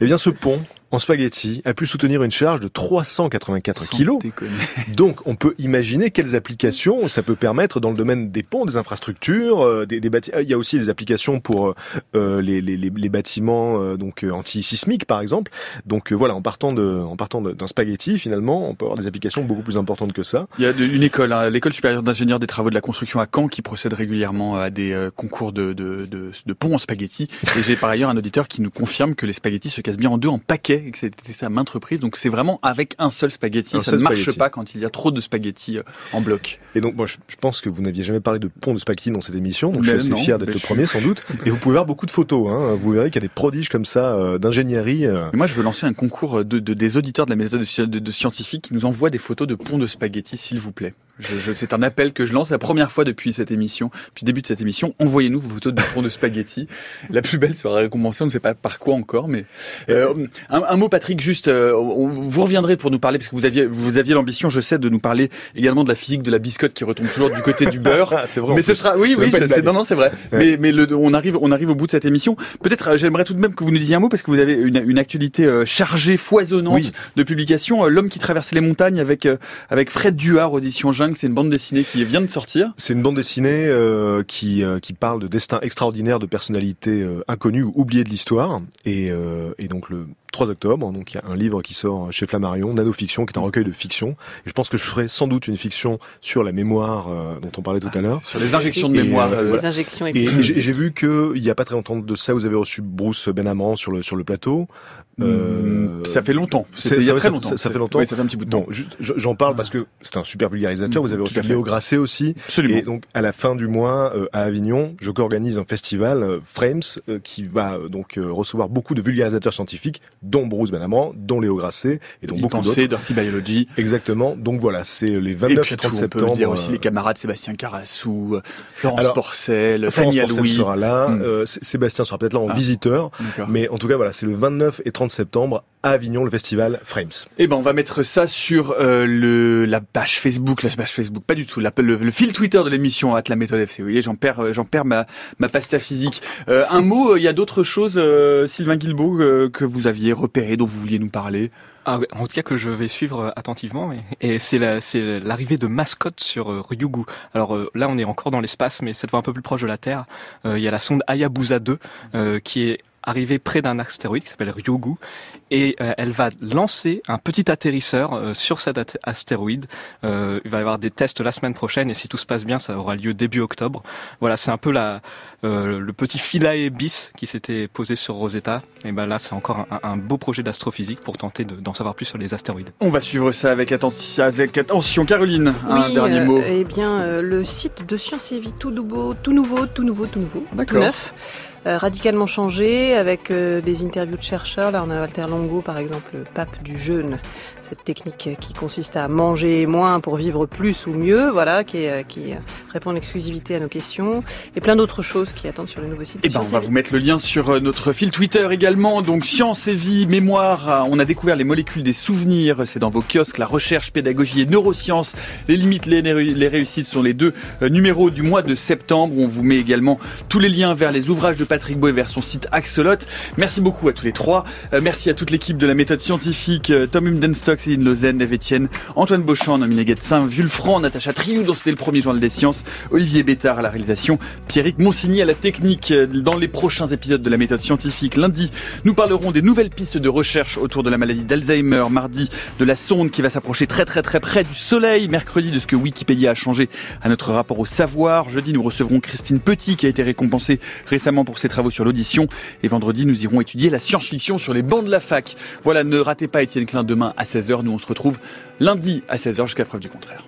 Eh bien, ce pont en spaghetti a pu soutenir une charge de 384 kilos. Donc, on peut imaginer quelles applications ça peut permettre dans le domaine des ponts, des infrastructures, euh, des, des bâtiments. Il y a aussi des applications pour euh, les, les, les, bâtiments euh, donc anti-sismiques, par exemple. Donc voilà, en partant de, en partant d'un spaghetti, finalement, on peut avoir des applications beaucoup plus importantes que ça. Il y a une école, hein, l'école supérieure d'ingénieurs des travaux de la construction à Caen, qui procède régulièrement à des concours de, de, de, de ponts en spaghetti. Et j'ai par ailleurs un auditeur qui nous confirme que les spaghettis se cassent bien en deux en paquets et que c'était ça à maintes reprises. Donc c'est vraiment avec un seul spaghetti. ça ne marche pas quand il y a trop de spaghettis euh, en bloc. Et donc moi je, pense que vous n'aviez jamais parlé de pont de spaghetti dans cette émission. Donc je suis assez fier d'être le premier sans doute. Et vous pouvez voir beaucoup de photos. Hein. Vous verrez qu'il y a des prodiges comme ça euh, d'ingénierie. Euh. Moi je veux lancer un concours de, des auditeurs de la méthode de, scientifique qui nous envoient des photos de ponts de spaghettis s'il vous plaît. Je, c'est un appel que je lance la première fois depuis cette émission, depuis le début de cette émission. Envoyez-nous vos photos de ponts de spaghettis. La plus belle sera récompensée. On ne sait pas par quoi encore, mais un, un, mot, Patrick, juste vous reviendrez pour nous parler parce que vous aviez vous aviez l'ambition, je sais, de nous parler également de la physique de la biscotte qui retombe toujours du côté du beurre. Ah, c'est vrai. Mais ce sera oui oui, non non c'est vrai. Mais mais le, on arrive on arrive au bout de cette émission. Peut-être euh, j'aimerais tout de même que vous nous disiez un mot parce que vous avez une, une actualité euh, chargée, foisonnante de publications. Euh, L'homme qui traversait les montagnes avec avec Fred Duard audition Jungle, c'est une bande dessinée qui vient de sortir. C'est une bande dessinée euh, qui qui parle de destin extraordinaire de personnalités inconnues ou oubliées de l'histoire. Et et donc le 3 octobre. Donc il y a un livre qui sort chez Flammarion, Nanofiction, qui est un recueil de fiction. Et je pense que je ferai sans doute une fiction sur la mémoire euh, dont on parlait tout à l'heure. Sur les injections de mémoire. Euh, les injections. Et, j'ai vu qu'il n'y a pas très longtemps de ça, vous avez reçu Bruce Benamran sur le sur le plateau. Euh, ça fait longtemps. C'était il y a très longtemps. Ça, fait longtemps. Oui, ça fait un petit bout de temps. J'en parle parce que c'est un super vulgarisateur. Vous avez reçu Léo Grasset aussi. Absolument. Et donc à la fin du mois euh, à Avignon, je co-organise un festival euh, Frames qui va donc recevoir beaucoup de vulgarisateurs scientifiques, dont Bruce Benamran, dont Léo Grasset et dont beaucoup d'autres. Dirty Biology. Exactement. Donc voilà, c'est les 29 et, 30 septembre. On peut dire aussi les camarades Sébastien Carassou, Florence Porcel, Fanny Porcel sera là. Hmm. Sébastien sera peut-être là en ah. visiteur. Mais en tout cas voilà, c'est le 29 et 30 septembre à Avignon, le festival Frames. Eh ben, on va mettre ça sur euh, le la page Facebook, la page Facebook, pas du tout, la, le, fil Twitter de l'émission à la méthode FC. Vous voyez, j'en perds, euh, j'en perds ma ma pasta physique. Euh, un mot, il y a d'autres choses, Sylvain Guilbeault, que vous aviez repéré, dont vous vouliez nous parler. Ah, en tout cas que je vais suivre attentivement et, c'est l'arrivée de mascotte sur Ryugu. Alors là on est encore dans l'espace mais cette fois un peu plus proche de la Terre. Il y a la sonde Hayabusa 2 qui est arriver près d'un astéroïde qui s'appelle Ryugu et euh, elle va lancer un petit atterrisseur euh, sur cet astéroïde. Euh, il va y avoir des tests la semaine prochaine et si tout se passe bien, ça aura lieu début octobre. Voilà, c'est un peu la, le petit philae bis qui s'était posé sur Rosetta. Et ben là, c'est encore un, beau projet d'astrophysique pour tenter d'en savoir plus sur les astéroïdes. On va suivre ça avec, avec attention. Caroline, un dernier mot. Eh bien, le site de Science et Vie, tout nouveau, tout nouveau, tout nouveau, tout nouveau, tout neuf. Euh, radicalement changé avec euh, des interviews de chercheurs. Là, on a Walter Longo, par exemple, le pape du jeûne, cette technique qui consiste à manger moins pour vivre plus ou mieux, voilà, qui, euh, qui répond en exclusivité à nos questions, et plein d'autres choses qui attendent sur le nouveau site. Et eh ben, on va vous mettre le lien sur notre fil Twitter également. Donc, science et vie, mémoire. On a découvert les molécules des souvenirs. C'est dans vos kiosques. La recherche, pédagogie et neurosciences. Les limites, les, les réussites sont les deux numéros du mois de septembre. On vous met également tous les liens vers les ouvrages de Patrick Boy vers son site Axolot. Merci beaucoup à tous les trois. Euh, merci à toute l'équipe de la méthode scientifique, euh, Tom Humdenstock, Céline Lausanne, Eve Etienne, Antoine Beauchamp, Nominé Guetsin, Vulfran, Natacha Triou, dont c'était le premier journal des sciences, Olivier Bétard à la réalisation, Pierrick Monsigny à la technique. Dans les prochains épisodes de la méthode scientifique, lundi, nous parlerons des nouvelles pistes de recherche autour de la maladie d'Alzheimer, mardi, de la sonde qui va s'approcher très très très près du soleil, mercredi, de ce que Wikipédia a changé à notre rapport au savoir, jeudi, nous recevrons Christine Petit qui a été récompensée récemment pour ses travaux sur l'audition. Et vendredi, nous irons étudier la science-fiction sur les bancs de la fac. Voilà, ne ratez pas Étienne Klein demain à 16h. Nous, on se retrouve lundi à 16h jusqu'à preuve du contraire.